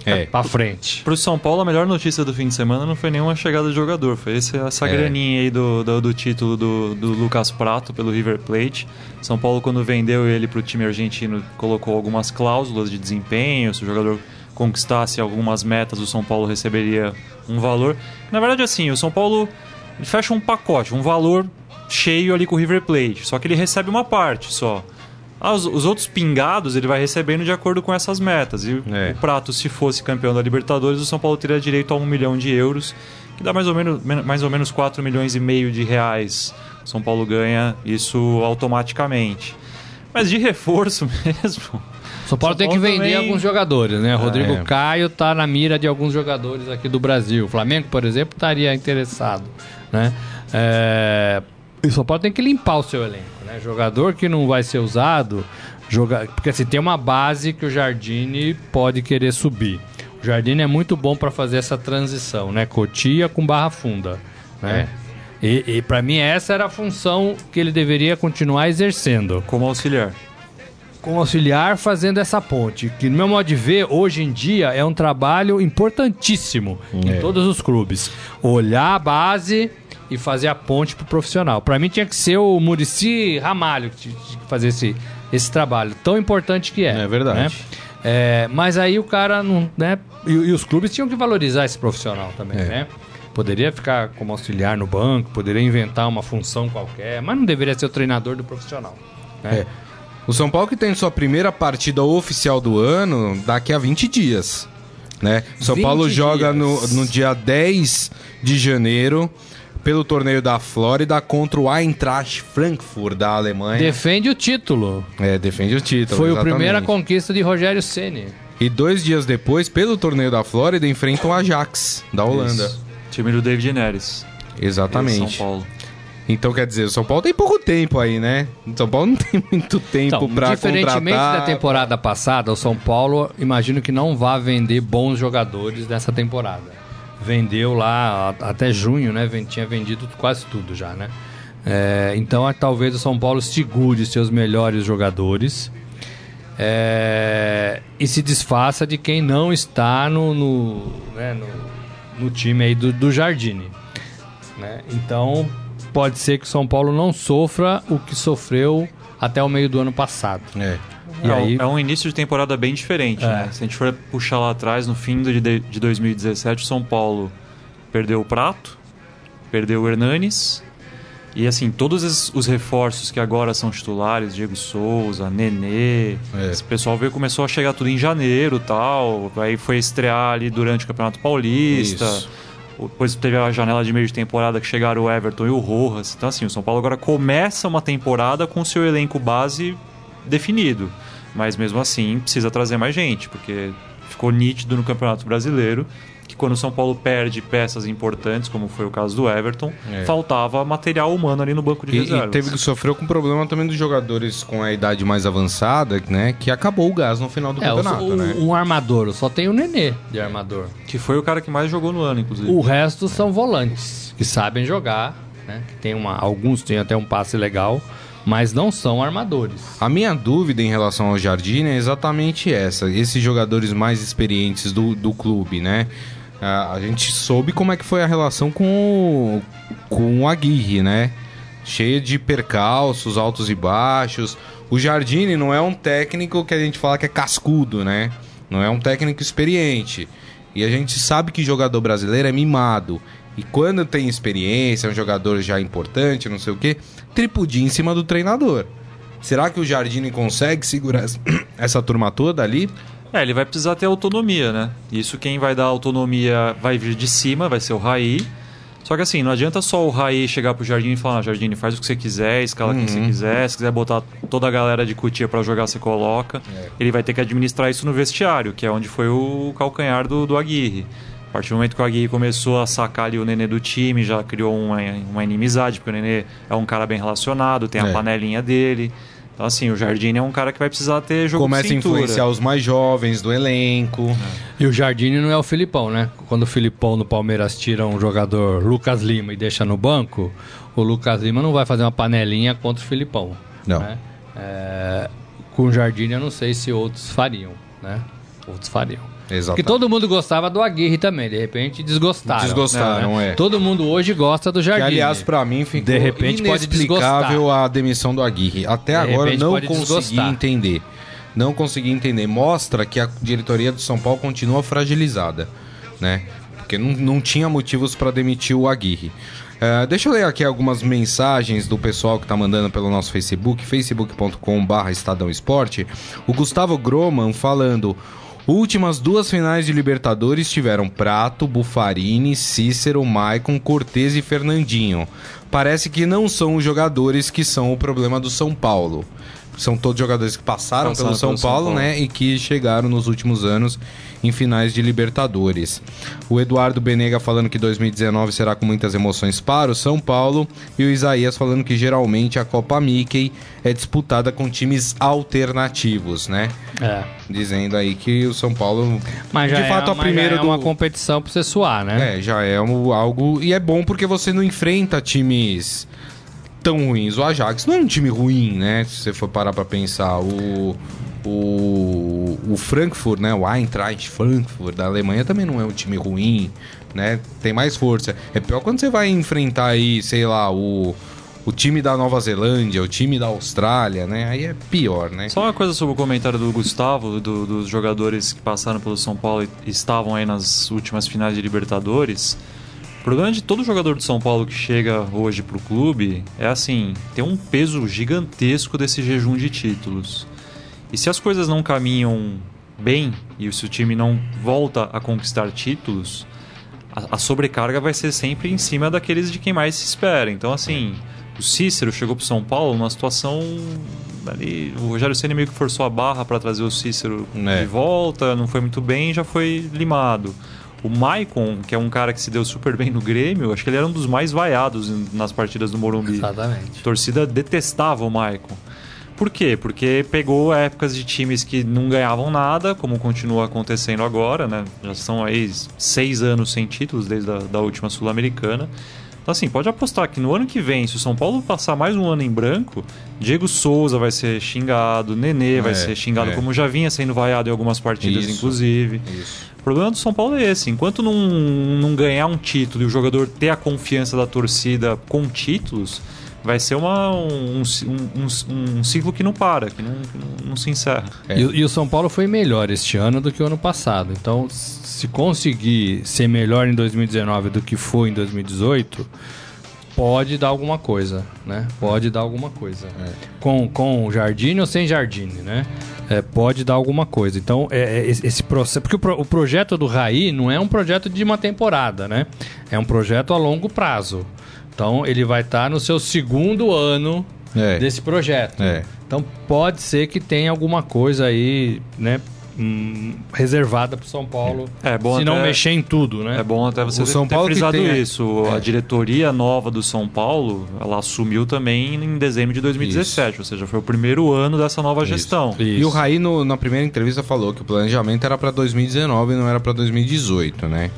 É, pra frente. Pro São Paulo, a melhor notícia do fim de semana não foi nenhuma chegada de jogador, foi essa é. graninha aí do, do, do, título do, do Lucas Prato pelo River Plate. São Paulo, quando vendeu ele pro time argentino, colocou algumas cláusulas de desempenho, se o jogador conquistasse algumas metas, o São Paulo receberia um valor. Na verdade, assim, o São Paulo fecha um pacote, um valor cheio ali com o River Plate, só que ele recebe uma parte só. Ah, os, os, outros pingados ele vai recebendo de acordo com essas metas. E é. o Prato, se fosse campeão da Libertadores, o São Paulo teria direito a um milhão de euros, que dá mais ou menos, mais ou menos 4 milhões e meio de reais. O São Paulo ganha isso automaticamente. Mas de reforço <laughs> mesmo, são Paulo tem que vender também... alguns jogadores, né? Rodrigo é. Caio tá na mira de alguns jogadores aqui do Brasil. O Flamengo, por exemplo, estaria interessado, né? É... E o São Paulo tem que limpar o seu elenco, né? Jogador que não vai ser usado, joga... porque assim, tem uma base que o Jardine pode querer subir. O Jardine é muito bom para fazer essa transição, né? Cotia com Barra Funda, né? É. E, e para mim essa era a função que ele deveria continuar exercendo. Como auxiliar com auxiliar fazendo essa ponte. Que, no meu modo de ver, hoje em dia é um trabalho importantíssimo é. em todos os clubes. Olhar a base e fazer a ponte pro profissional. Para mim tinha que ser o Murici Ramalho que tinha que fazer esse, esse trabalho. Tão importante que é. É verdade. Né? É, mas aí o cara não. Né? E, e, os clubes tinham que valorizar esse profissional também, é. né? Poderia ficar como auxiliar no banco, poderia inventar uma função qualquer, mas não deveria ser o treinador do profissional. Né? É. O São Paulo que tem sua primeira partida oficial do ano daqui a 20 dias. Né? São Paulo joga no, no dia 10 de janeiro pelo torneio da Flórida contra o Eintracht Frankfurt da Alemanha. Defende o título. É, defende o título. Foi exatamente. a primeira conquista de Rogério Ceni. E dois dias depois, pelo torneio da Flórida, enfrentam o Ajax da Holanda. Isso. Time do David Neres. Exatamente. São Paulo. Então, quer dizer, o São Paulo tem pouco tempo aí, né? O São Paulo não <laughs> tem muito tempo então, para contratar. Diferentemente da temporada passada, o São Paulo, imagino que não vá vender bons jogadores nessa temporada. Vendeu lá até junho, né? Tinha vendido quase tudo já, né? É, então, talvez o São Paulo segure seus melhores jogadores é, e se desfaça de quem não está no, no, né, no, no time aí do, do Jardine. Né? Então, pode ser que o São Paulo não sofra o que sofreu até o meio do ano passado. É. E é, aí... é um início de temporada bem diferente, é. né? Se a gente for puxar lá atrás, no fim de, de 2017, o São Paulo perdeu o Prato, perdeu o Hernanes, e assim, todos os reforços que agora são titulares, Diego Souza, Nenê, é. esse pessoal veio, começou a chegar tudo em janeiro tal. Aí foi estrear ali durante o Campeonato Paulista. Isso. Depois teve a janela de meio de temporada que chegaram o Everton e o Rojas. Então, assim, o São Paulo agora começa uma temporada com seu elenco base definido. Mas mesmo assim precisa trazer mais gente, porque ficou nítido no Campeonato Brasileiro que quando o São Paulo perde peças importantes, como foi o caso do Everton, é. faltava material humano ali no banco de e, reservas. E teve que sofreu com problema também dos jogadores com a idade mais avançada, né? Que acabou o gás no final do é, campeonato, o, né? Um armador, só tem o Nenê de armador. Que foi o cara que mais jogou no ano, inclusive. O resto são volantes, que sabem jogar, né? Que tem uma, alguns têm até um passe legal mas não são armadores. A minha dúvida em relação ao Jardim é exatamente essa: esses jogadores mais experientes do, do clube, né? A, gente soube como é que foi a relação com o, com o Aguirre, né? Cheia de percalços, altos e baixos. O Jardine não é um técnico que a gente fala que é cascudo, né? Não é um técnico experiente. E a gente sabe que jogador brasileiro é mimado. E quando tem experiência, é um jogador já importante, não sei o quê, tripudia em cima do treinador. Será que o Jardine consegue segurar <clears throat> essa turma toda ali? É, ele vai precisar ter autonomia, né? Isso quem vai dar autonomia vai vir de cima, vai ser o Raí. Só que assim, não adianta só o Raí chegar pro Jardim e falar, ah, Jardim, faz o que você quiser, escala uhum. quem você uhum. quiser, se quiser botar toda a galera de Cutia para jogar, você coloca. É. Ele vai ter que administrar isso no vestiário, que é onde foi o calcanhar do, do Aguirre partir do momento que o Aguirre começou a sacar ali o Nenê do time, já criou uma, uma inimizade, porque o Nenê é um cara bem relacionado, tem a é. panelinha dele. Então, assim, o Jardine é um cara que vai precisar ter jogo Começa de a influenciar os mais jovens do elenco. É. E o Jardine não é o Filipão, né? Quando o Filipão no Palmeiras tira um jogador Lucas Lima e deixa no banco, o Lucas Lima não vai fazer uma panelinha contra o Filipão. Não. Né? É, com o Jardine eu não sei se outros fariam, né? Outros fariam. Exatamente. Porque todo mundo gostava do Aguirre também, de repente desgostaram. Desgostaram, né? é. Todo mundo hoje gosta do Jardim. Que, aliás, para mim ficou de repente inexplicável a demissão do Aguirre. Até de agora não consegui desgostar. entender. Não consegui entender. Mostra que a diretoria do São Paulo continua fragilizada, né? Porque não, não tinha motivos para demitir o Aguirre. Uh, deixa eu ler aqui algumas mensagens do pessoal que tá mandando pelo nosso Facebook, facebook.com.br Estadão Esporte. O Gustavo Groman falando: Últimas duas finais de Libertadores tiveram Prato, Bufarini, Cícero, Maicon, Cortez e Fernandinho. Parece que não são os jogadores que são o problema do São Paulo. São todos jogadores que passaram, passaram pelo, São, pelo Paulo, São Paulo, né? E que chegaram nos últimos anos em finais de Libertadores. O Eduardo Benega falando que 2019 será com muitas emoções para o São Paulo e o Isaías falando que geralmente a Copa Mickey é disputada com times alternativos, né? É. Dizendo aí que o São Paulo, mas de é fato, é, a primeira é do... uma competição para você suar, né? É, já é um, algo e é bom porque você não enfrenta times tão ruins. O Ajax não é um time ruim, né? Se você for parar para pensar, o o, o Frankfurt, né, o Eintracht Frankfurt da Alemanha também não é um time ruim, né? Tem mais força. É pior quando você vai enfrentar aí, sei lá, o o time da Nova Zelândia, o time da Austrália, né? Aí é pior, né? Só uma coisa sobre o comentário do Gustavo, do, dos jogadores que passaram pelo São Paulo e estavam aí nas últimas finais de Libertadores. O problema de todo jogador de São Paulo que chega hoje pro clube é assim, tem um peso gigantesco desse jejum de títulos. E se as coisas não caminham bem e se o time não volta a conquistar títulos, a, a sobrecarga vai ser sempre em cima daqueles de quem mais se espera. Então, assim, o Cícero chegou para São Paulo numa situação ali, o Rogério Ceni meio que forçou a barra para trazer o Cícero é. de volta, não foi muito bem, já foi limado. O Maicon, que é um cara que se deu super bem no Grêmio, acho que ele era um dos mais vaiados nas partidas do Morumbi. Exatamente. A torcida detestava o Maicon. Por quê? Porque pegou épocas de times que não ganhavam nada, como continua acontecendo agora, né? Já são aí seis anos sem títulos desde a da última Sul-Americana. Então, assim, pode apostar que no ano que vem, se o São Paulo passar mais um ano em branco, Diego Souza vai ser xingado, Nenê vai é, ser xingado, é. como já vinha sendo vaiado em algumas partidas, isso, inclusive. Isso. O problema do São Paulo é esse: enquanto não, não ganhar um título e o jogador ter a confiança da torcida com títulos vai ser uma, um, um, um, ciclo que não para, que não, que não, se encerra. É. E, e, o São Paulo foi melhor este ano do que o ano passado. Então, se conseguir ser melhor em 2019 do que foi em 2018, pode dar alguma coisa, né? Pode dar alguma coisa. É. Com, com Jardine ou sem Jardine, né? É, pode dar alguma coisa. Então, é, é esse processo. Porque o, pro, o projeto do Raí não é um projeto de uma temporada, né? É um projeto a longo prazo. Então ele vai estar tá no seu segundo ano é. desse projeto. É. Então pode ser que tenha alguma coisa aí, né? hum, reservada para o São Paulo. É bom se até, não mexer em tudo, né? É bom até você o São ter Paulo frisado tem, isso. É. A diretoria nova do São Paulo, ela assumiu também em dezembro de 2017, isso. ou seja, foi o primeiro ano dessa nova isso. gestão. Isso. E o Raí, no, na primeira entrevista, falou que o planejamento era para 2019 e não era para 2018, né?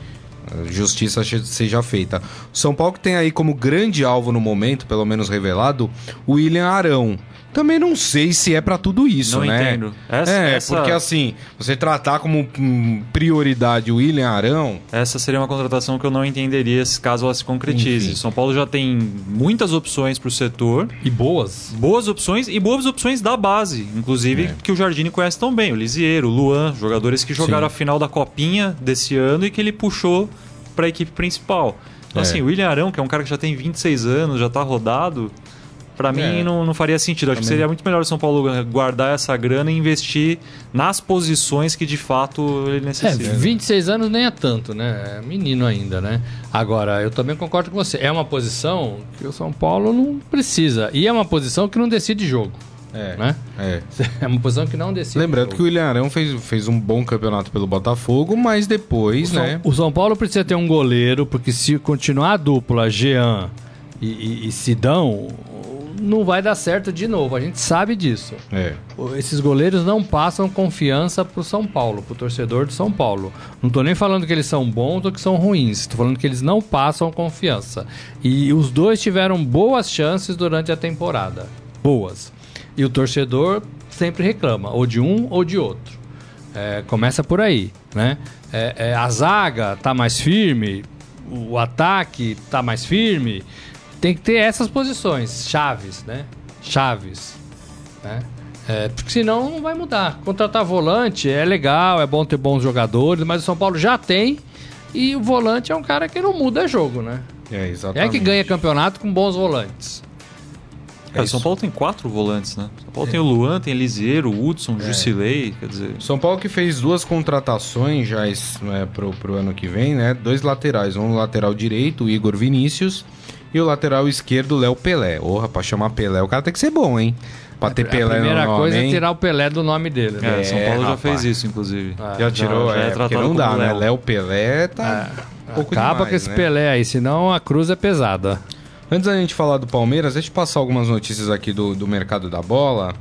Justiça seja feita. São Paulo tem aí como grande alvo no momento, pelo menos revelado, o William Arão. Também não sei se é para tudo isso, não né? entendo. Essa, é, essa... porque assim, você tratar como prioridade o William Arão... Essa seria uma contratação que eu não entenderia caso ela se concretize. Enfim. São Paulo já tem muitas opções para o setor. E boas. Boas opções e boas opções da base. Inclusive, é. que o Jardine conhece tão bem. O Lisieiro, o Luan, jogadores que jogaram Sim. a final da Copinha desse ano e que ele puxou para a equipe principal. Então, é. assim, o William Arão, que é um cara que já tem 26 anos, já está rodado para mim é. não, não faria sentido. Acho Também. que seria muito melhor o São Paulo guardar essa grana e investir nas posições que de fato ele necessita. É, 26 anos nem é tanto, né? É menino ainda, né? Agora, eu também concordo com você. É uma posição que o São Paulo não precisa. E é uma posição que não decide jogo. É, né? é. <laughs> é uma posição que não decide. Lembrando jogo. que o William Arão fez, fez um bom campeonato pelo Botafogo, mas depois, o né? São, o São Paulo precisa ter um goleiro, porque se continuar a dupla Jean e, e, e Sidão, não vai dar certo de novo. A gente sabe disso. É. Esses goleiros não passam confiança pro São Paulo, pro torcedor do São Paulo. Não tô nem falando que eles são bons ou que são ruins. Tô falando que eles não passam confiança. E os dois tiveram boas chances durante a temporada. Boas. E o torcedor sempre reclama, ou de um ou de outro. É, começa por aí, né? É, é, a zaga tá mais firme, o ataque tá mais firme tem que ter essas posições, chaves, né? Chaves, né? É, porque senão não vai mudar. Contratar volante é legal, é bom ter bons jogadores, mas o São Paulo já tem e o volante é um cara que não muda jogo, né? É, exatamente. É que ganha campeonato com bons volantes. É, o São Paulo tem quatro volantes, né? São Paulo é. tem o Luan, tem Eliseiro, o Hudson, é. Jusilei, quer dizer... São Paulo que fez duas contratações já é, pro, pro ano que vem, né? Dois laterais, um lateral direito, o Igor Vinícius, e o lateral esquerdo, Léo Pelé. Ô, rapaz, chamar Pelé, o cara tem que ser bom, hein? Pra ter Pelé no nome. A primeira coisa é tirar o Pelé do nome dele. Né? É, São Paulo já fez isso, inclusive. É, já tirou, já, já é, é porque não dá, né? Léo Pelé tá é. um pouco Acaba demais, com esse né? Pelé aí, senão a cruz é pesada. Antes da gente falar do Palmeiras, deixa eu passar algumas notícias aqui do, do mercado da bola.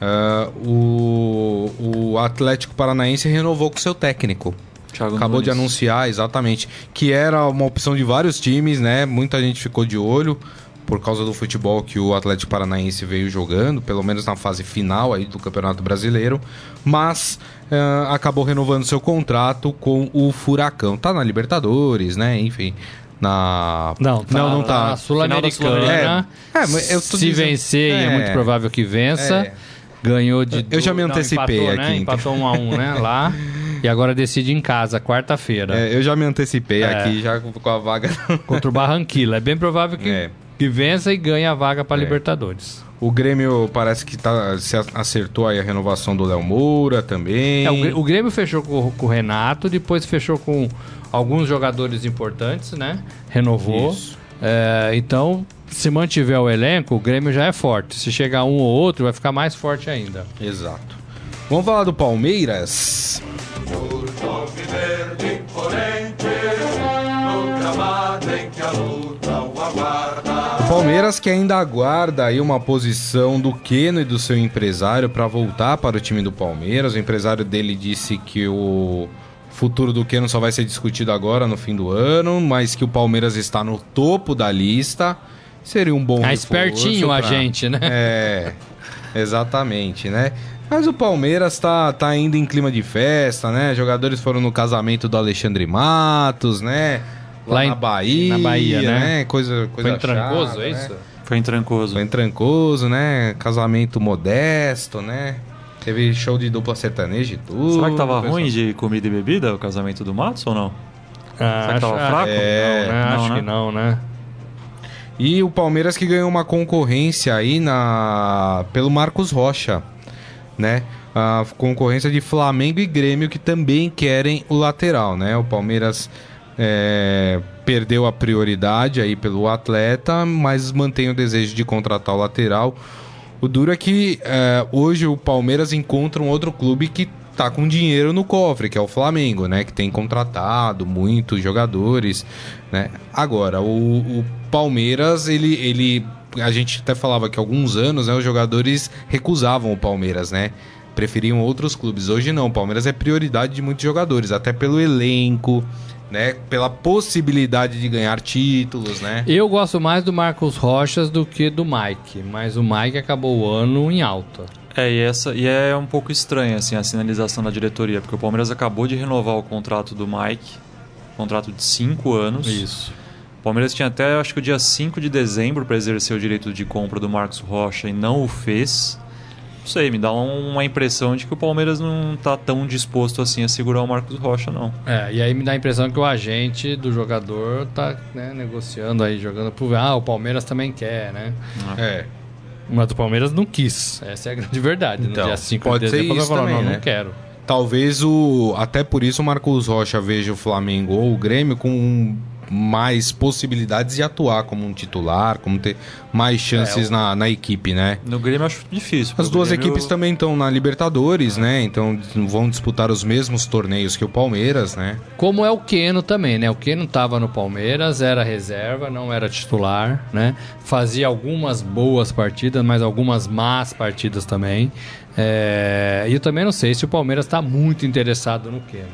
Uh, o, o Atlético Paranaense renovou com seu técnico. Thiago Acabou Nunes. de anunciar, exatamente. Que era uma opção de vários times, né? Muita gente ficou de olho por causa do futebol que o Atlético Paranaense veio jogando, pelo menos na fase final aí do Campeonato Brasileiro, mas uh, acabou renovando seu contrato com o Furacão. Tá na Libertadores, né? Enfim. Na. Não, tá não, não tá. Na Sul-Americana. É, é, se dizendo... vencer, é, é muito provável que vença. É. Ganhou de. Eu já me antecipei não, empatou, aqui. Né? Então. Empatou um a um, né? Lá. <laughs> E agora decide em casa, quarta-feira. É, eu já me antecipei é. aqui, já com a vaga. <laughs> Contra o Barranquilla. É bem provável que, é. que vença e ganhe a vaga para é. Libertadores. O Grêmio parece que tá, se acertou aí a renovação do Léo Moura também. É, o, Grêmio fechou com, com, o Renato, depois fechou com alguns jogadores importantes, né? Renovou. É, então, se mantiver o elenco, o Grêmio já é forte. Se chegar um ou outro, vai ficar mais forte ainda. Exato. Vamos falar do Palmeiras. O Palmeiras que ainda aguarda aí uma posição do Keno e do seu empresário para voltar para o time do Palmeiras. O empresário dele disse que o futuro do Keno só vai ser discutido agora no fim do ano, mas que o Palmeiras está no topo da lista. Seria um bom. É espertinho pra... a gente, né? É, exatamente, né? Mas o Palmeiras tá, tá indo em clima de festa, né? Jogadores foram no casamento do Alexandre Matos, né? Lá, Lá na Bahia, na Bahia, né? né? Coisa, coisa Foi em Trancoso, chata, é isso? Né? Foi em Trancoso. Foi em Trancoso, né? Casamento modesto, né? Teve show de dupla sertaneja e tudo. Será que tava ruim de comida e bebida o casamento do Matos ou não? Ah, Será que tava fraco? É, não, né? Não, acho né? que não, né? E o Palmeiras que ganhou uma concorrência aí na pelo Marcos Rocha né? A concorrência de Flamengo e Grêmio que também querem o lateral, né? O Palmeiras é, perdeu a prioridade aí pelo atleta, mas mantém o desejo de contratar o lateral. O duro é que é, hoje o Palmeiras encontra um outro clube que tá com dinheiro no cofre, que é o Flamengo, né? Que tem contratado muitos jogadores, né? Agora, o, o Palmeiras, ele, ele... A gente até falava que há alguns anos, né? Os jogadores recusavam o Palmeiras, né? Preferiam outros clubes. Hoje não, o Palmeiras é prioridade de muitos jogadores, até pelo elenco, né? Pela possibilidade de ganhar títulos, né? Eu gosto mais do Marcos Rochas do que do Mike, mas o Mike acabou o ano em alta. É, e, essa, e é um pouco estranha assim, a sinalização da diretoria, porque o Palmeiras acabou de renovar o contrato do Mike, contrato de 5 anos. Isso. O Palmeiras tinha até, acho que o dia 5 de dezembro para exercer o direito de compra do Marcos Rocha e não o fez. Não sei, me dá uma impressão de que o Palmeiras não está tão disposto assim a segurar o Marcos Rocha, não. É, e aí me dá a impressão que o agente do jogador tá né, negociando aí, jogando pro. Ah, o Palmeiras também quer, né? É. Mas o Palmeiras não quis. Essa é a grande verdade. Então, no dia 5 pode de ser dezembro, isso falou, também, não, né? não quero. Talvez o. Até por isso o Marcos Rocha veja o Flamengo ou o Grêmio com mais possibilidades de atuar como um titular, como ter mais chances É, o- na, na equipe, né? No Grêmio acho difícil. As duas Grêmio- equipes também estão na Libertadores, né? Então vão disputar os mesmos torneios que o Palmeiras, né? Como é o Keno também, né? O Keno tava no Palmeiras, era reserva, não era titular, né? Fazia algumas boas partidas, mas algumas más partidas também. É, E eu também não sei se o Palmeiras está muito interessado no Keno.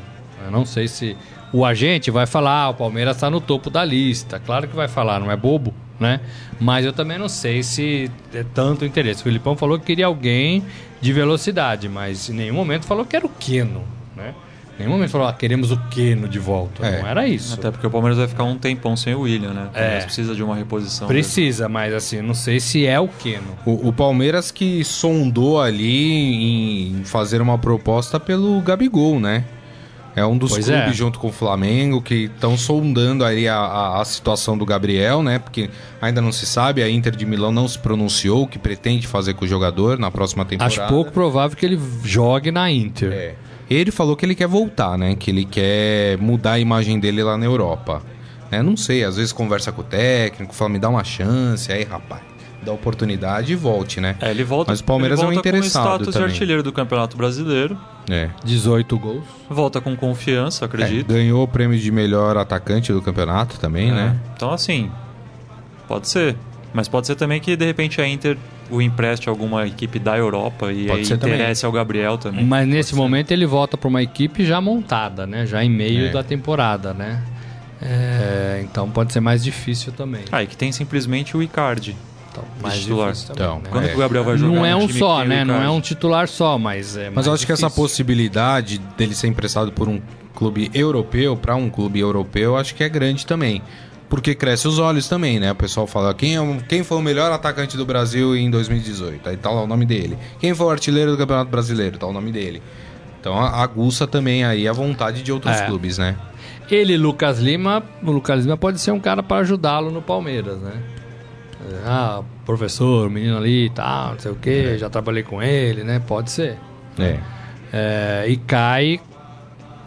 Eu não sei se o agente vai falar, ah, o Palmeiras está no topo da lista. Claro que vai falar, não é bobo, né? Mas eu também não sei se é tanto interesse. O Filipão falou que queria alguém de velocidade, mas em nenhum momento falou que era o Keno, né? Em nenhum momento falou, ah, queremos o Keno de volta. É. Não era isso. Até porque o Palmeiras vai ficar um tempão sem o William, né? O É. precisa de uma reposição. Precisa, mas assim, não sei se é o Keno. O, o Palmeiras que sondou ali em fazer uma proposta pelo Gabigol, né? É um dos Pois clubes é. junto com o Flamengo que estão sondando aí a, a, a situação do Gabriel, né? Porque ainda não se sabe, a Inter de Milão não se pronunciou o que pretende fazer com o jogador na próxima temporada. Acho pouco provável que ele jogue na Inter. É. Ele falou que ele quer voltar, né? Que ele quer mudar a imagem dele lá na Europa. Né? Não sei, às vezes conversa com o técnico, fala, me dá uma chance, aí, rapaz, dá oportunidade e volte, né? É, ele volta, Mas o Palmeiras ele é um interessado com o status também. de artilheiro do Campeonato Brasileiro. É. 18 gols. Volta com confiança, É, acredito. ganhou o prêmio de melhor atacante do campeonato também, né? Então, assim, pode ser. Mas pode ser também que, de repente, a Inter o empreste a alguma equipe da Europa e Pode aí também. interesse ao Gabriel também. Mas nesse momento ele volta para uma equipe já montada, né? Já em meio É. da temporada, né? É, então pode ser mais difícil também. Ah, e que tem simplesmente o Icardi. Então, mais titular. difícil também, Então, né? Quando É. que o Gabriel vai jogar Não é um só, né? Não é um titular só, mas é Mas eu acho que essa difícil. possibilidade dele ser emprestado por um clube europeu, para um clube europeu, acho que é grande também. Porque cresce os olhos também, né? O pessoal fala, quem, é quem foi o melhor atacante do Brasil em 2018? Aí tá lá o nome dele. Quem foi o artilheiro do Campeonato Brasileiro? Tá o nome dele. Então a- aguça também aí a vontade de outros É. clubes, né? Ele, Lucas Lima, o Lucas Lima pode ser um cara para ajudá-lo no Palmeiras, né? É, Ah, professor, menino ali e tal, não sei o quê, já trabalhei com ele, né? Pode ser. É. É, e cai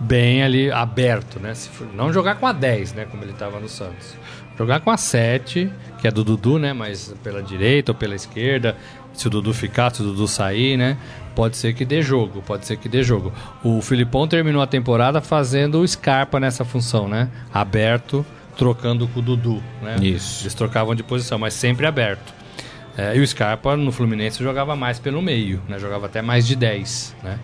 bem ali aberto, né? Se for- não jogar com a 10, né? Como ele estava no Santos. Jogar com a 7, que é do Dudu, né? Mas pela direita ou pela esquerda. Se o Dudu ficar, se o Dudu sair, né? Pode ser que dê jogo, pode ser que dê jogo. O Filipão terminou a temporada fazendo o Scarpa nessa função, né? Aberto, trocando com o Dudu, né? Isso. Eles trocavam de posição, mas sempre aberto. É, e o Scarpa no Fluminense jogava mais pelo meio, né? Jogava até mais de 10, né?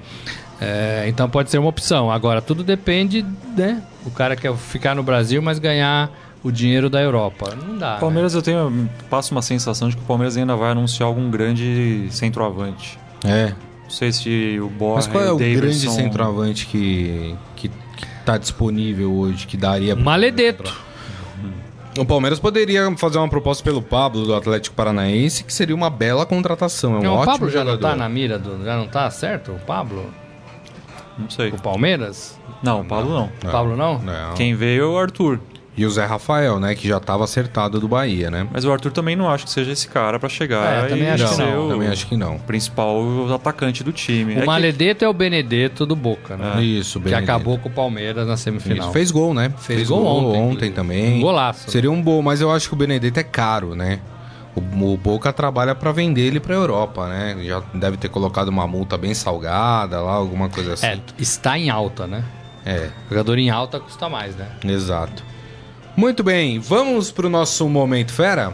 É, então pode ser uma opção. Agora, tudo depende, né? O cara quer ficar no Brasil, mas ganhar o dinheiro da Europa. Não dá. O Palmeiras, eu tenho, passo uma sensação de que o Palmeiras ainda vai anunciar algum grande centroavante. É. Não sei se o Borja Mas qual é o grande Davidson- centroavante que, que, que tá disponível hoje, que daria... né? Maledeto. O Palmeiras poderia fazer uma proposta pelo Pablo do Atlético Paranaense, que seria uma bela contratação. É um Não, o ótimo Pablo já jogador. não tá na mira do. Já não tá certo? O Pablo? Não sei. O Palmeiras? Não, o Pablo não. O Pablo não? Não. Quem veio é o Arthur. E o Zé Rafael, né? Que já estava acertado do Bahia, né? Mas o Arthur também não acho que seja esse cara pra chegar É, também e acho que não. o Também acho que não. principal atacante do time. É O que- Maledeto é o Benedetto do Boca, né? Isso, Que Benedetto. acabou com o Palmeiras na semifinal. Isso. Fez gol, né? Fez gol ontem, inclusive. também. Um golaço. Seria um bom, mas eu acho que o Benedetto é caro, né? o, o Boca trabalha para vender ele para Europa, né? Já deve ter colocado uma multa bem salgada lá, alguma coisa assim. É, está em alta, né? É. Jogador em alta custa mais, né? Exato. Muito bem, vamos pro nosso Momento Fera?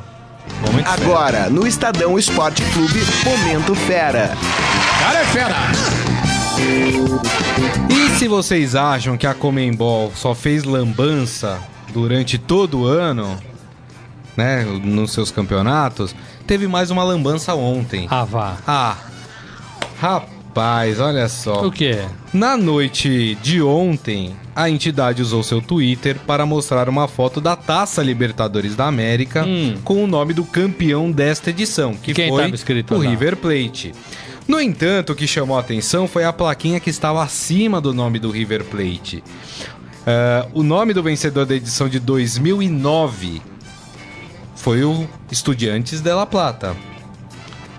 Momento Agora, fera. no Estadão Esporte Clube, Momento Fera. Cara é fera! E se vocês acham que a Comembol só fez lambança durante todo o ano, né, nos seus campeonatos, teve mais uma lambança ontem. Ah, vá. Ah, rapaz, olha só. O quê? Na noite de ontem, a entidade usou seu Twitter para mostrar uma foto da Taça Libertadores da América hum. com o nome do campeão desta edição, que Quem foi o lá? River Plate. No entanto, o que chamou a atenção foi a plaquinha que estava acima do nome do River Plate. Uh, o nome do vencedor da edição de 2009 foi o Estudiantes de La Plata.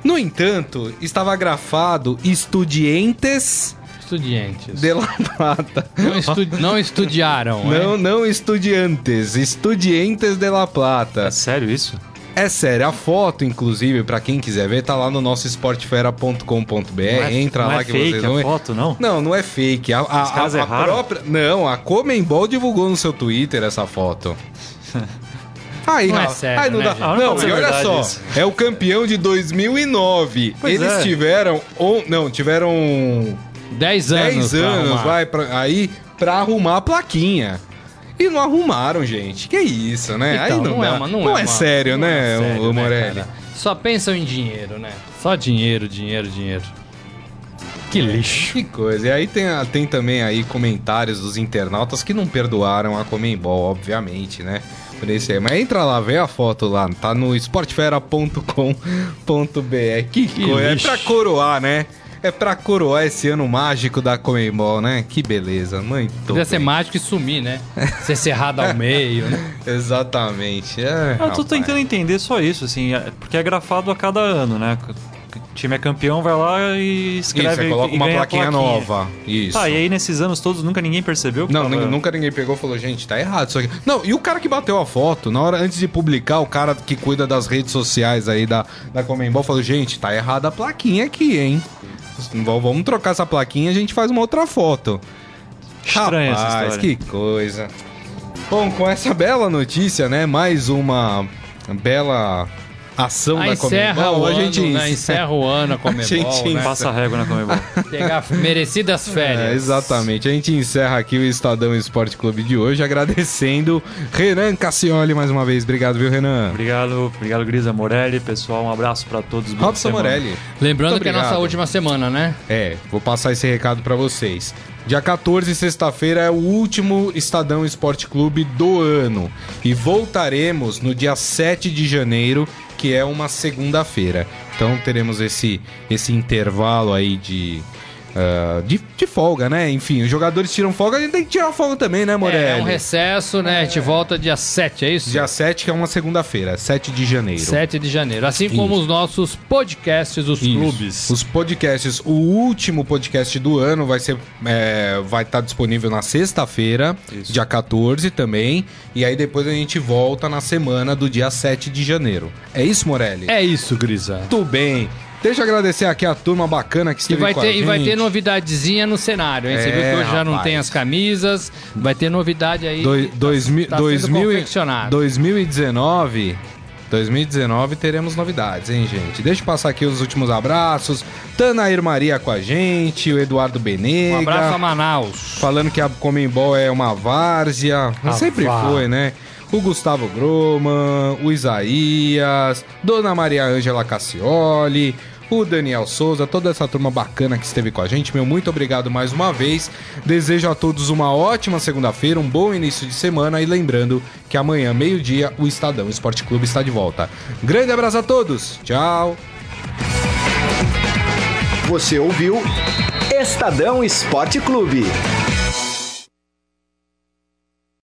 No entanto, estava grafado Estudiantes Estudiantes. De La <laughs> Plata. Não, estu não estudiaram, Não, é? não estudiantes. Estudiantes de La Plata. É sério isso? É sério, a foto, inclusive, para quem quiser ver, tá lá no nosso esportefera.com.br. É, Entra lá é que fake vocês vão ver. foto, não? Não, não é fake. A, a, a, a própria. Não, a Comembol divulgou no seu Twitter essa foto. <laughs> Aí, não, é sério, aí não né, dá. Ah, não, não e olha só, isso. é o campeão de 2009. Pois Eles é. tiveram, ou não, tiveram 10 anos. 10 anos, vai, pra, aí, pra arrumar a plaquinha. E não arrumaram, gente. Que isso, né? Então, aí não, não, é, uma, não, não é, é, sério, não né, é sério, o, o né, Morelli? Né, Só pensam em dinheiro, né? Só dinheiro, dinheiro, dinheiro. Que lixo. Que coisa. E aí tem, tem também aí comentários dos internautas que não perdoaram a Comembol, obviamente, né? Por isso aí. Mas entra lá, vê a foto lá. Tá no esportefera.com.br. Que, que coisa. Lixo. É pra coroar, né? É pra coroar esse ano mágico da Comembol, né? Que beleza, muito Podia ser mágico e sumir, né? ser cerrado ao meio, né? <laughs> Exatamente. É, eu tô tentando entender só isso, assim, é, porque é grafado a cada ano, né? time é campeão, vai lá e escreve Isso, coloca e uma plaquinha, plaquinha, nova. Isso. Tá, e aí nesses anos todos nunca ninguém percebeu? não, tava... nunca ninguém pegou e falou, gente, tá errado isso aqui. Não, e o cara que bateu a foto, na hora antes de publicar, o cara que cuida das redes sociais aí da, da Comembol falou, gente, tá errada a plaquinha aqui, hein? Vamos trocar essa plaquinha e a gente faz uma outra foto. Estranha Rapaz, essa história. que coisa. Bom, com essa bela notícia, né? Mais uma bela ação a da <laughs> Comembol. a gente né? encerra o ano a Comembol. A gente né? passa a régua na Comembol. Pegar merecidas férias. É, exatamente. A gente encerra aqui o Estadão Esporte Clube de hoje, agradecendo Renan Cassioli mais uma vez. Obrigado, viu, Renan? Obrigado, obrigado, Grisa Morelli. Pessoal, um abraço para todos. Robson Morelli. Lembrando que é a nossa última semana, né? É, vou passar esse recado para vocês. Dia 14, sexta-feira, é o último Estadão Esporte Clube do ano. E voltaremos no dia 7 de janeiro que é uma segunda-feira. Então teremos esse, esse intervalo aí de Uh, de, de, folga, né? Enfim, os jogadores tiram folga, a gente tem que tirar folga também, né, Morelli? É, é um recesso, né? É. A gente volta dia 7, é isso? Dia 7, que é uma segunda-feira, 7 de janeiro. 7 de janeiro. Assim isso. como os nossos podcasts, os isso. clubes. Os podcasts, o último podcast do ano vai ser. É, vai estar tá disponível na sexta-feira, dia 14 também. E aí depois a gente volta na semana do dia 7 de janeiro. É isso, Morelli? É isso, Grisa. Tudo bem. Deixa eu agradecer aqui a turma bacana que esteve e vai com ter, a gente. E vai ter novidadezinha no cenário, hein? É, Você viu que hoje já não tem as camisas, vai ter novidade aí. Do, dois, tá, tá 2019... 2019 teremos novidades, hein, gente? Deixa eu passar aqui os últimos abraços. Tanair Maria com a gente, o Eduardo Benega. Um abraço a Manaus. Falando que a Comembol é uma várzea. A Sempre vá. foi, né? O Gustavo Groman, o Isaías, Dona Maria Ângela Cassioli, o Daniel Souza, toda essa turma bacana que esteve com a gente. Meu muito obrigado mais uma vez. Desejo a todos uma ótima segunda-feira, um bom início de semana e lembrando que amanhã, meio-dia, o Estadão Esporte Clube está de volta. Grande abraço a todos. Tchau. Você ouviu Estadão Esporte Clube.